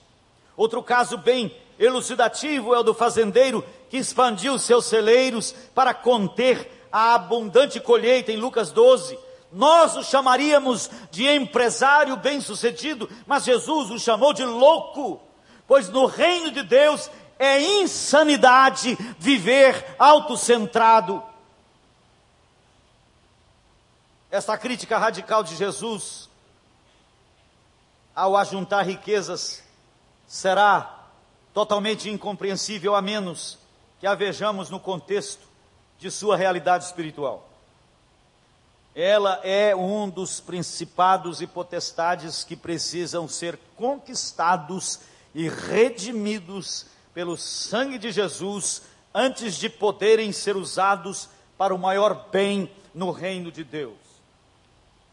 Outro caso bem elucidativo é o do fazendeiro que expandiu seus celeiros para conter a abundante colheita em Lucas 12. Nós o chamaríamos de empresário bem-sucedido, mas Jesus o chamou de louco, pois no reino de Deus é insanidade viver autocentrado. Esta crítica radical de Jesus ao ajuntar riquezas será totalmente incompreensível a menos que a vejamos no contexto de sua realidade espiritual. Ela é um dos principados e potestades que precisam ser conquistados e redimidos pelo sangue de Jesus antes de poderem ser usados para o maior bem no reino de Deus.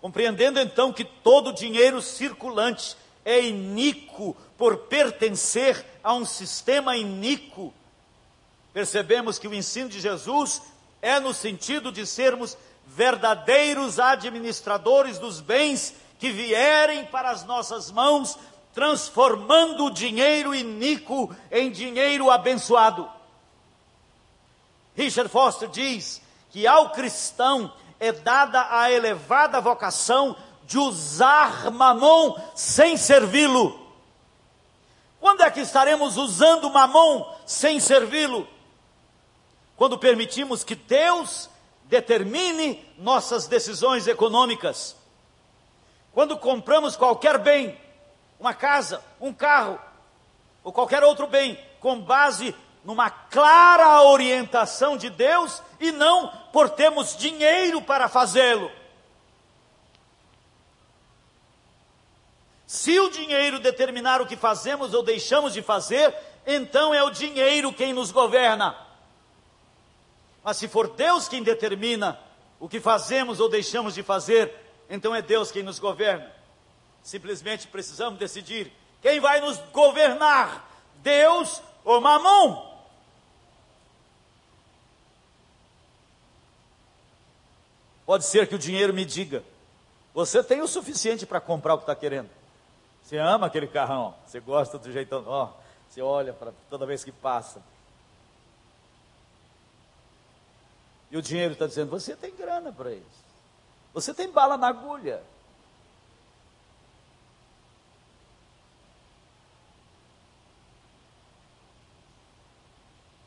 Compreendendo então que todo dinheiro circulante é iníquo por pertencer a um sistema iníquo, percebemos que o ensino de Jesus é no sentido de sermos verdadeiros administradores dos bens que vierem para as nossas mãos, transformando o dinheiro iníquo em dinheiro abençoado. Richard Foster diz que ao cristão é dada a elevada vocação de usar mamon sem servi-lo. Quando é que estaremos usando mamon sem servi-lo? Quando permitimos que Deus determine nossas decisões econômicas. Quando compramos qualquer bem, uma casa, um carro, ou qualquer outro bem, com base numa clara orientação de Deus e não por termos dinheiro para fazê-lo. Se o dinheiro determinar o que fazemos ou deixamos de fazer, então é o dinheiro quem nos governa. Mas se for Deus quem determina o que fazemos ou deixamos de fazer, então é Deus quem nos governa. Simplesmente precisamos decidir quem vai nos governar, Deus ou Mamon. Pode ser que o dinheiro me diga: você tem o suficiente para comprar o que está querendo. Você ama aquele carrão, você gosta do jeitão, ó, você olha para toda vez que passa. E o dinheiro está dizendo: você tem grana para isso. Você tem bala na agulha.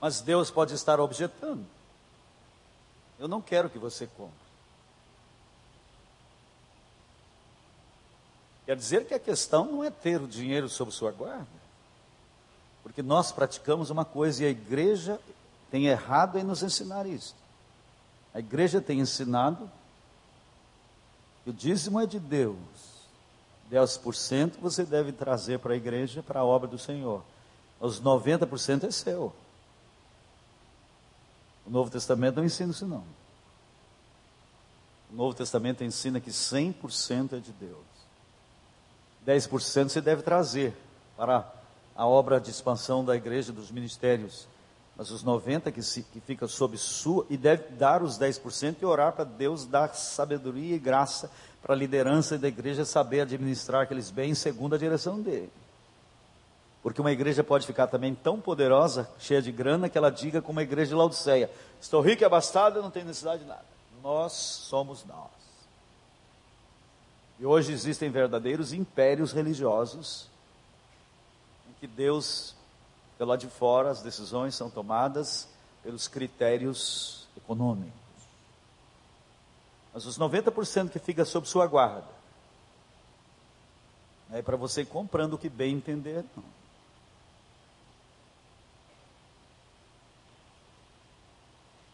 Mas Deus pode estar objetando. Eu não quero que você compre. Quer dizer que a questão não é ter o dinheiro sob sua guarda. Porque nós praticamos uma coisa e a igreja tem errado em nos ensinar isso. A igreja tem ensinado que o dízimo é de Deus. 10% você deve trazer para a igreja, para a obra do Senhor. Os 90% é seu. O Novo Testamento não ensina isso não. O Novo Testamento ensina que 100% é de Deus. 10% você deve trazer para a obra de expansão da igreja, dos ministérios. Mas os 90% que, se, que fica sob sua, e deve dar os 10% e orar para Deus dar sabedoria e graça para a liderança da igreja saber administrar aqueles bens segundo a direção dele. Porque uma igreja pode ficar também tão poderosa, cheia de grana, que ela diga como a igreja de Laodiceia: Estou rico e abastado, não tenho necessidade de nada. Nós somos nós. E hoje existem verdadeiros impérios religiosos, em que Deus, pelo lado de fora, as decisões são tomadas pelos critérios econômicos. Mas os 90% que fica sob sua guarda, é para você ir comprando o que bem entender, não.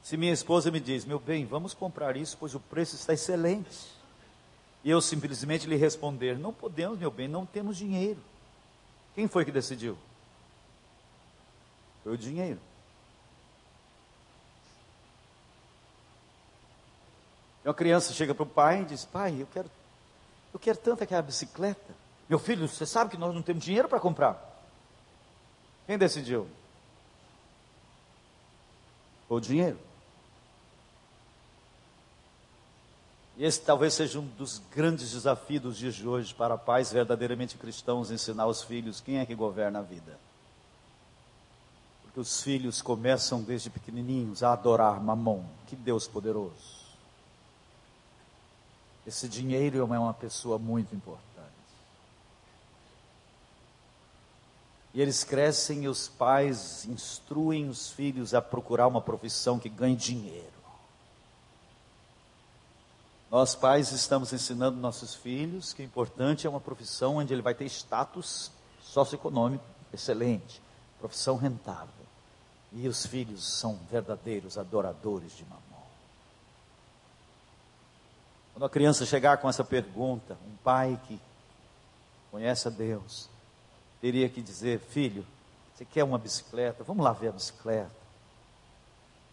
Se minha esposa me diz, meu bem, vamos comprar isso, pois o preço está excelente. E eu simplesmente lhe responder, não podemos, meu bem, não temos dinheiro. Quem foi que decidiu? Foi o dinheiro. Uma criança chega para o pai e diz, pai, eu quero, eu quero tanto aquela bicicleta. Meu filho, você sabe que nós não temos dinheiro para comprar. Quem decidiu? O dinheiro. E esse talvez seja um dos grandes desafios dos dias de hoje para pais verdadeiramente cristãos ensinar aos filhos quem é que governa a vida. Os filhos começam desde pequenininhos a adorar Mamon, que Deus poderoso. Esse dinheiro é uma pessoa muito importante. E eles crescem e os pais instruem os filhos a procurar uma profissão que ganhe dinheiro. Nós pais estamos ensinando nossos filhos que o importante é uma profissão onde ele vai ter status socioeconômico excelente, profissão rentável. E os filhos são verdadeiros adoradores de mamão. Quando a criança chegar com essa pergunta, um pai que conhece a Deus, teria que dizer: Filho, você quer uma bicicleta? Vamos lá ver a bicicleta.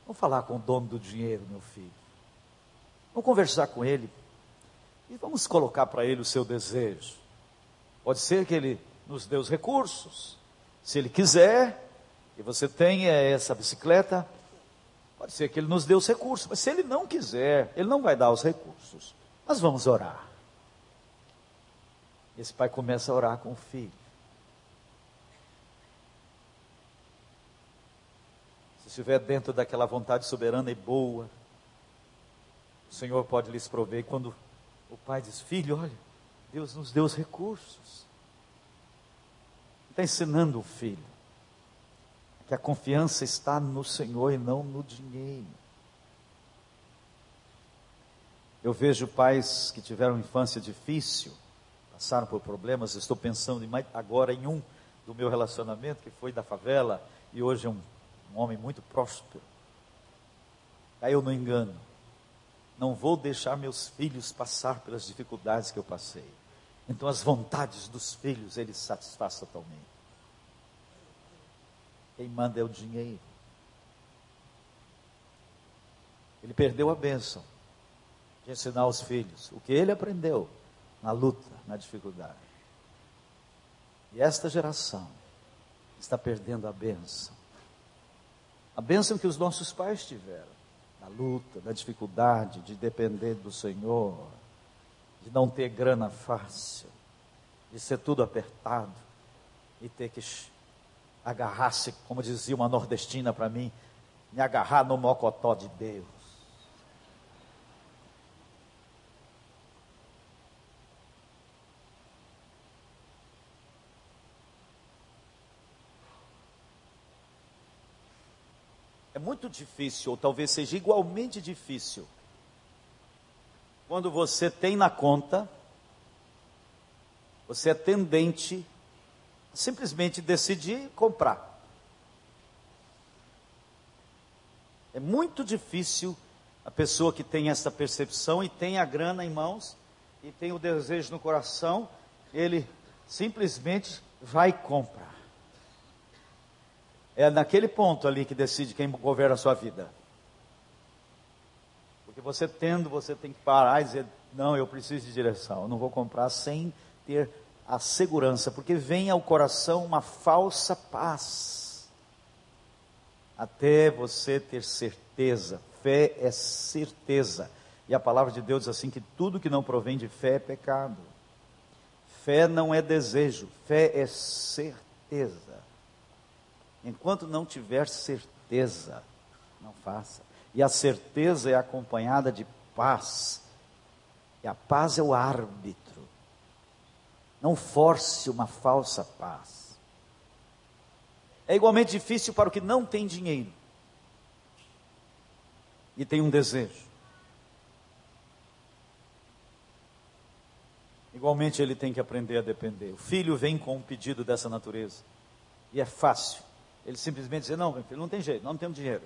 Vamos falar com o dono do dinheiro, meu filho. Vamos conversar com ele e vamos colocar para ele o seu desejo. Pode ser que ele nos dê os recursos. Se ele quiser, e você tenha essa bicicleta, pode ser que ele nos dê os recursos. Mas se ele não quiser, ele não vai dar os recursos. Nós vamos orar. Esse pai começa a orar com o filho. Se estiver dentro daquela vontade soberana e boa, o Senhor pode lhes prover. Quando o pai diz: Filho, olha, Deus nos deu os recursos. Está ensinando o filho que a confiança está no Senhor e não no dinheiro. Eu vejo pais que tiveram infância difícil, passaram por problemas. Estou pensando agora em um do meu relacionamento que foi da favela e hoje é um, um homem muito próspero. Caiu no engano não vou deixar meus filhos passar pelas dificuldades que eu passei. Então as vontades dos filhos ele satisfaz totalmente. Quem manda é o dinheiro. Ele perdeu a bênção de ensinar os filhos o que ele aprendeu na luta, na dificuldade. E esta geração está perdendo a bênção. A bênção que os nossos pais tiveram da luta, da dificuldade, de depender do Senhor, de não ter grana fácil, de ser tudo apertado e ter que agarrar-se, como dizia uma nordestina para mim, me agarrar no mocotó de Deus. É muito difícil, ou talvez seja igualmente difícil, quando você tem na conta, você é tendente simplesmente decidir comprar. É muito difícil a pessoa que tem essa percepção e tem a grana em mãos e tem o desejo no coração, ele simplesmente vai comprar. é naquele ponto ali que decide quem governa a sua vida. Porque você tendo, você tem que parar e dizer: não, eu preciso de direção, eu não vou comprar sem ter a segurança, porque vem ao coração uma falsa paz. Até você ter certeza, fé é certeza. E a palavra de Deus diz assim: que tudo que não provém de fé é pecado. Fé não é desejo, fé é certeza. Enquanto não tiver certeza, não faça. E a certeza é acompanhada de paz. E a paz é o árbitro. Não force uma falsa paz. É igualmente difícil para o que não tem dinheiro e tem um desejo. Igualmente ele tem que aprender a depender. O filho vem com um pedido dessa natureza. E é fácil. Ele simplesmente diz: Não, meu filho, não tem jeito, não temos dinheiro.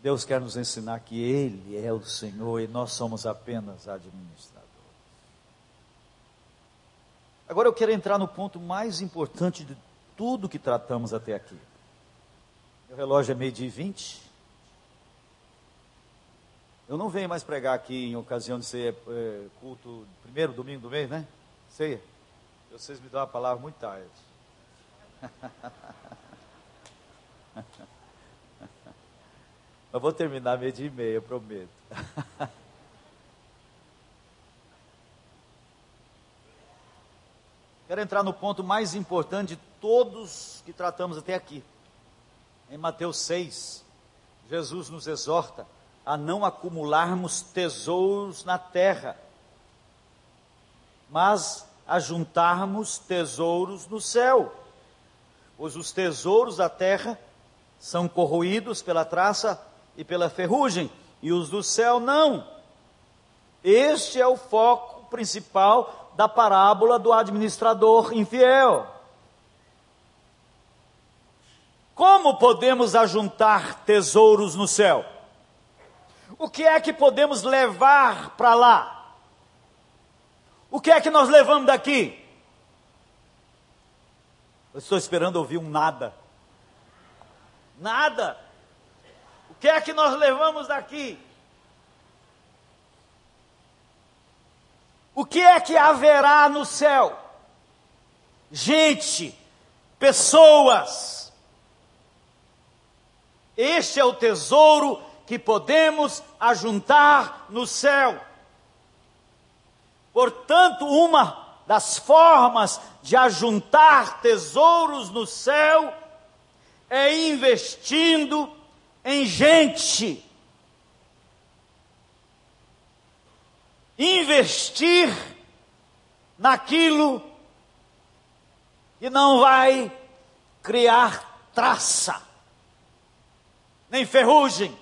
Deus quer nos ensinar que Ele é o Senhor e nós somos apenas administradores. Agora eu quero entrar no ponto mais importante de tudo que tratamos até aqui. Meu relógio é meio-dia e vinte. Eu não venho mais pregar aqui em ocasião de ser é, culto primeiro domingo do mês, né? Ceia. Vocês me dão a palavra muito tarde. Eu vou terminar meio dia e meia, eu prometo. Quero entrar no ponto mais importante de todos que tratamos até aqui. Em Mateus 6, Jesus nos exorta a não acumularmos tesouros na terra, mas a juntarmos tesouros no céu. Pois os tesouros da terra são corroídos pela traça e pela ferrugem, e os do céu não. Este é o foco principal da parábola do administrador infiel. Como podemos ajuntar tesouros no céu? O que é que podemos levar para lá? O que é que nós levamos daqui? Eu estou esperando ouvir um nada. Nada. O que é que nós levamos daqui? O que é que haverá no céu? Gente, pessoas. Este é o tesouro que podemos ajuntar no céu. Portanto, uma das formas de ajuntar tesouros no céu é investindo em gente. Investir naquilo que não vai criar traça, nem ferrugem,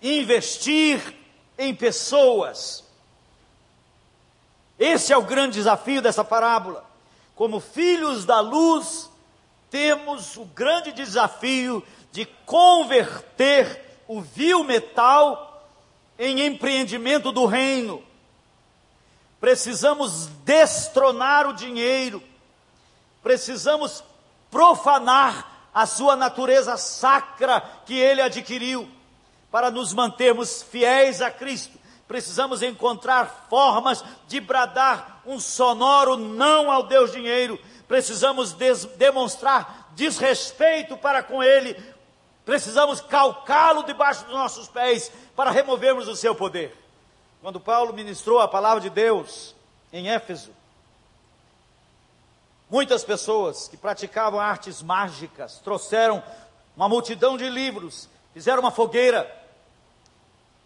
investir em pessoas. Esse é o grande desafio dessa parábola. Como filhos da luz, temos o grande desafio de converter o vil metal em empreendimento do reino. Precisamos destronar o dinheiro, precisamos profanar a sua natureza sacra que ele adquiriu. Para nos mantermos fiéis a Cristo, precisamos encontrar formas de bradar um sonoro não ao Deus dinheiro, precisamos demonstrar desrespeito para com Ele, precisamos calcá-lo debaixo dos nossos pés para removermos o seu poder. Quando Paulo ministrou a palavra de Deus em Éfeso, muitas pessoas que praticavam artes mágicas trouxeram uma multidão de livros, fizeram uma fogueira,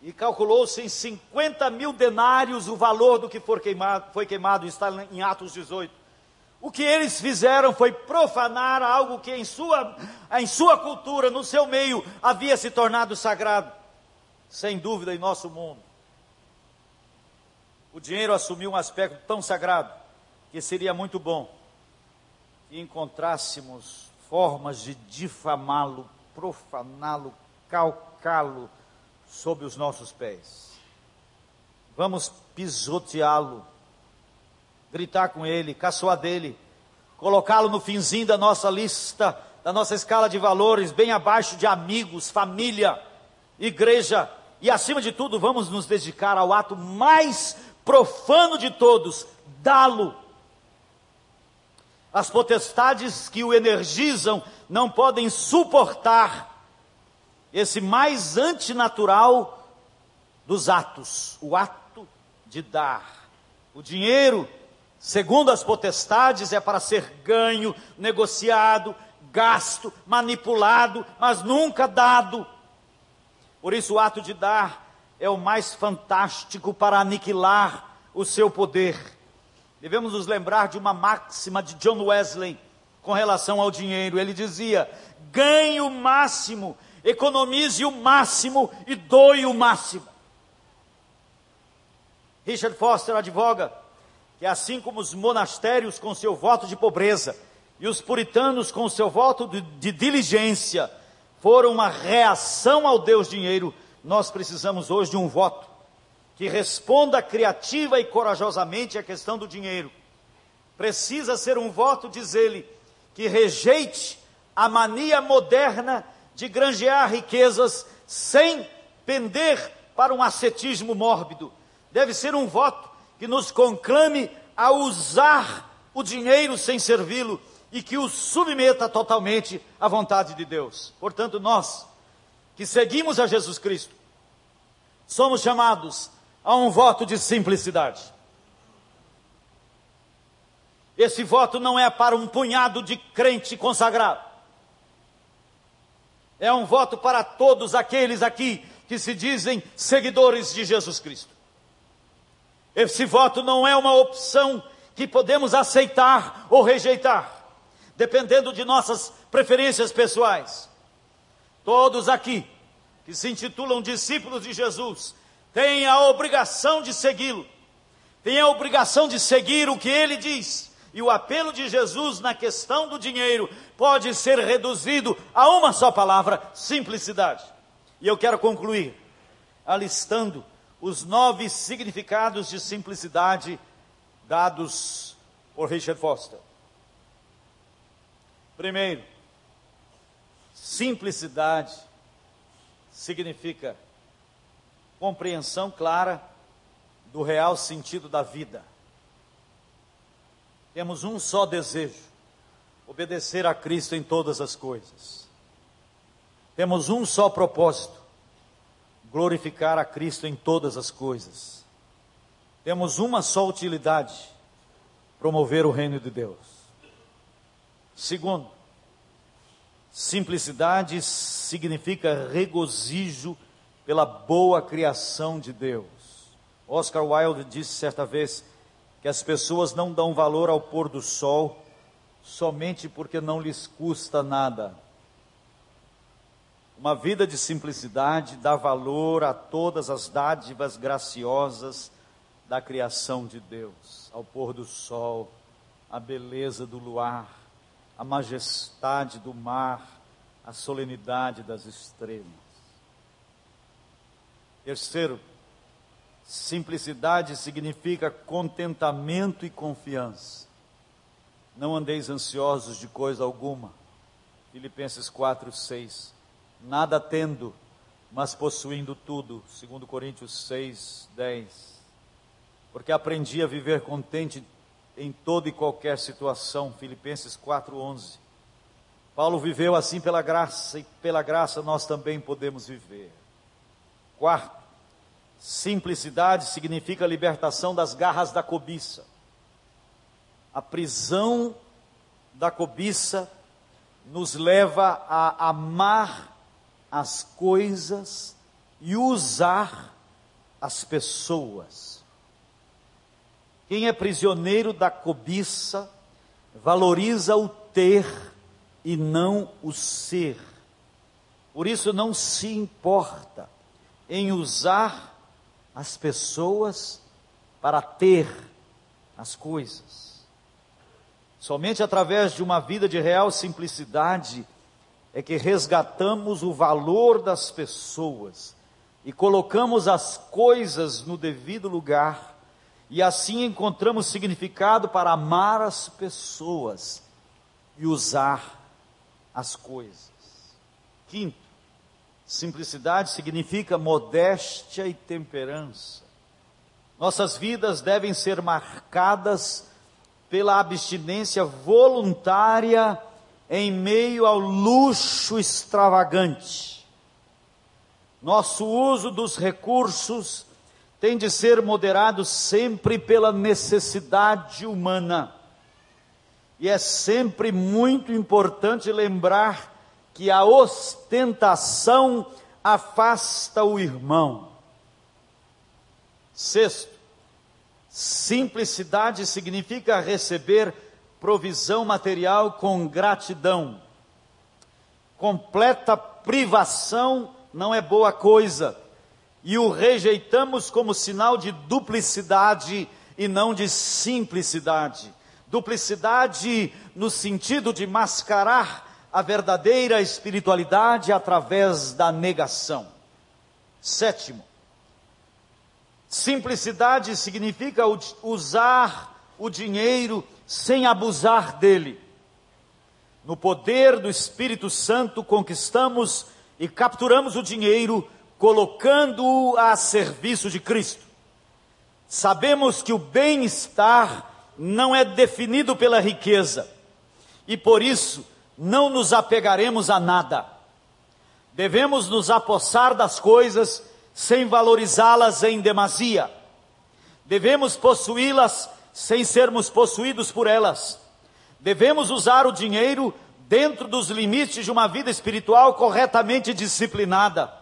e calculou-se em 50 mil denários o valor do que foi queimado, foi queimado, está em Atos 18. O que eles fizeram foi profanar algo que em sua, em sua cultura, no seu meio, havia se tornado sagrado. Sem dúvida, em nosso mundo. O dinheiro assumiu um aspecto tão sagrado que seria muito bom que encontrássemos formas de difamá-lo, profaná-lo, calcá-lo, sob os nossos pés. Vamos pisoteá-lo, gritar com ele, caçoar dele, colocá-lo no finzinho da nossa lista, da nossa escala de valores, bem abaixo de amigos, família, igreja, e acima de tudo, vamos nos dedicar ao ato mais profano de todos, dá-lo. As potestades que o energizam não podem suportar esse mais antinatural dos atos, o ato de dar. O dinheiro, segundo as potestades, é para ser ganho, negociado, gasto, manipulado, mas nunca dado. Por isso, o ato de dar é o mais fantástico para aniquilar o seu poder. Devemos nos lembrar de uma máxima de John Wesley com relação ao dinheiro. Ele dizia: ganhe o máximo, economize o máximo e doe o máximo. Richard Foster advoga que assim como os monastérios com seu voto de pobreza e os puritanos com seu voto de, de diligência foram uma reação ao Deus dinheiro, nós precisamos hoje de um voto que responda criativa e corajosamente à questão do dinheiro. Precisa ser um voto, diz ele, que rejeite a mania moderna de granjear riquezas sem pender para um ascetismo mórbido. Deve ser um voto que nos conclame a usar o dinheiro sem servi-lo e que o submeta totalmente à vontade de Deus. Portanto, nós que seguimos a Jesus Cristo, somos chamados a um voto de simplicidade. Esse voto não é para um punhado de crente consagrado. É um voto para todos aqueles aqui que se dizem seguidores de Jesus Cristo. Esse voto não é uma opção que podemos aceitar ou rejeitar, dependendo de nossas preferências pessoais. Todos aqui que se intitulam discípulos de Jesus tem a obrigação de segui-lo, tem a obrigação de seguir o que ele diz. E o apelo de Jesus na questão do dinheiro pode ser reduzido a uma só palavra: simplicidade. E eu quero concluir alistando os nove significados de simplicidade dados por Richard Foster. Primeiro, simplicidade significa compreensão clara do real sentido da vida. Temos um só desejo: obedecer a Cristo em todas as coisas. Temos um só propósito: glorificar a Cristo em todas as coisas. Temos uma só utilidade: promover o reino de Deus. Segundo, simplicidade significa regozijo pela boa criação de Deus. Oscar Wilde disse certa vez que as pessoas não dão valor ao pôr do sol somente porque não lhes custa nada. Uma vida de simplicidade dá valor a todas as dádivas graciosas da criação de Deus, ao pôr do sol, a beleza do luar, a majestade do mar, a solenidade das estrelas. Terceiro, simplicidade significa contentamento e confiança. Não andeis ansiosos de coisa alguma. Filipenses 4, 6. Nada tendo, mas possuindo tudo. 2 Coríntios 6, 10. Porque aprendi a viver contente em toda e qualquer situação. Filipenses 4, 11. Paulo viveu assim pela graça, e pela graça nós também podemos viver. Quarto, simplicidade significa libertação das garras da cobiça. A prisão da cobiça nos leva a amar as coisas e usar as pessoas. Quem é prisioneiro da cobiça valoriza o ter e não o ser. Por isso não se importa em usar as pessoas para ter as coisas. Somente através de uma vida de real simplicidade é que resgatamos o valor das pessoas e colocamos as coisas no devido lugar, e assim encontramos significado para amar as pessoas e usar as coisas. Quinto, simplicidade significa modéstia e temperança. Nossas vidas devem ser marcadas pela abstinência voluntária em meio ao luxo extravagante. Nosso uso dos recursos tem de ser moderado sempre pela necessidade humana. E é sempre muito importante lembrar que a ostentação afasta o irmão. Sexto, simplicidade significa receber provisão material com gratidão. Completa privação não é boa coisa, e o rejeitamos como sinal de duplicidade e não de simplicidade. Duplicidade no sentido de mascarar a verdadeira espiritualidade através da negação. Sétimo, simplicidade significa usar o dinheiro sem abusar dele. No poder do Espírito Santo conquistamos e capturamos o dinheiro, colocando-o a serviço de Cristo. Sabemos que o bem-estar não é definido pela riqueza, e por isso não nos apegaremos a nada. Devemos nos apossar das coisas sem valorizá-las em demasia. Devemos possuí-las sem sermos possuídos por elas. Devemos usar o dinheiro dentro dos limites de uma vida espiritual corretamente disciplinada.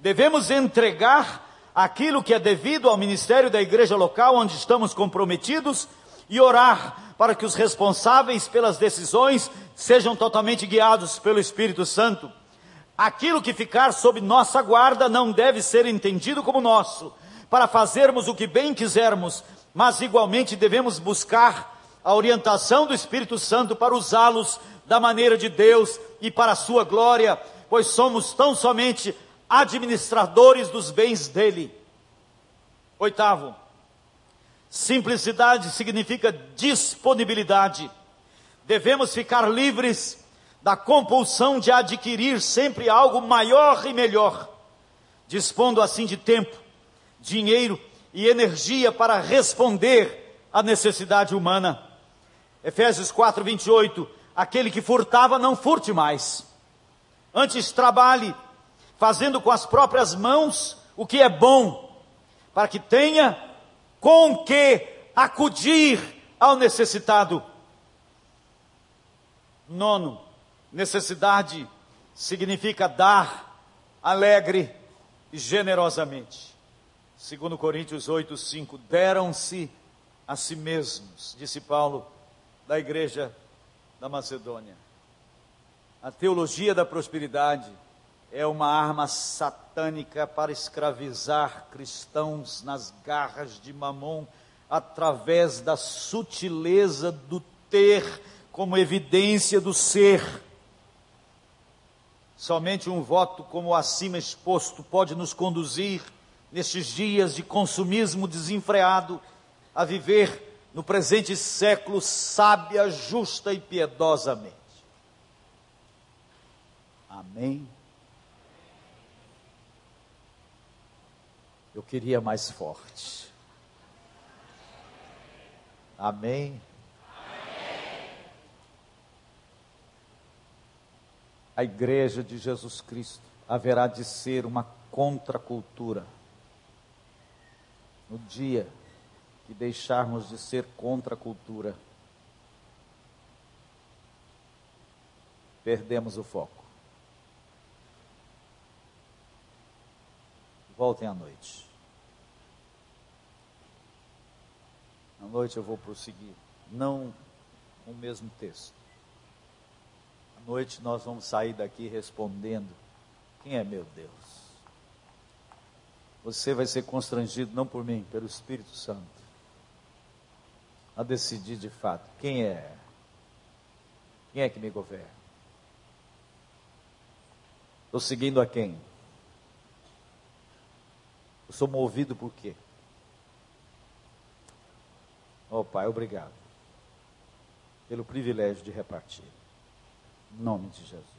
Devemos entregar aquilo que é devido ao ministério da igreja local onde estamos comprometidos e orar para que os responsáveis pelas decisões sejam totalmente guiados pelo Espírito Santo. Aquilo que ficar sob nossa guarda não deve ser entendido como nosso, para fazermos o que bem quisermos, mas igualmente devemos buscar a orientação do Espírito Santo para usá-los da maneira de Deus e para a sua glória, pois somos tão somente administradores dos bens dele. Oitavo, Simplicidade significa disponibilidade. Devemos ficar livres da compulsão de adquirir sempre algo maior e melhor, dispondo assim de tempo, dinheiro e energia para responder à necessidade humana. Efésios 4, 28. Aquele que furtava, não furte mais. Antes trabalhe, fazendo com as próprias mãos o que é bom, para que tenha com que acudir ao necessitado. Nono, necessidade significa dar alegre e generosamente. Segundo Coríntios 8, 5, deram-se a si mesmos, disse Paulo, da igreja da Macedônia. A teologia da prosperidade é uma arma satânica para escravizar cristãos nas garras de Mamon através da sutileza do ter como evidência do ser. Somente um voto como o acima exposto pode nos conduzir, nestes dias de consumismo desenfreado, a viver no presente século sábia, justa e piedosamente. Amém. Eu queria mais forte. Amém. A igreja de Jesus Cristo haverá de ser uma contracultura. No dia que deixarmos de ser contracultura, perdemos o foco. Voltem à noite. À noite eu vou prosseguir, não com o mesmo texto. À noite nós vamos sair daqui respondendo: Quem é meu Deus? Você vai ser constrangido não por mim, pelo Espírito Santo, a decidir de fato quem é, quem é que me governa. Estou seguindo a quem? Eu sou movido por quê? Oh, Pai, obrigado pelo privilégio de repartir. Em nome de Jesus.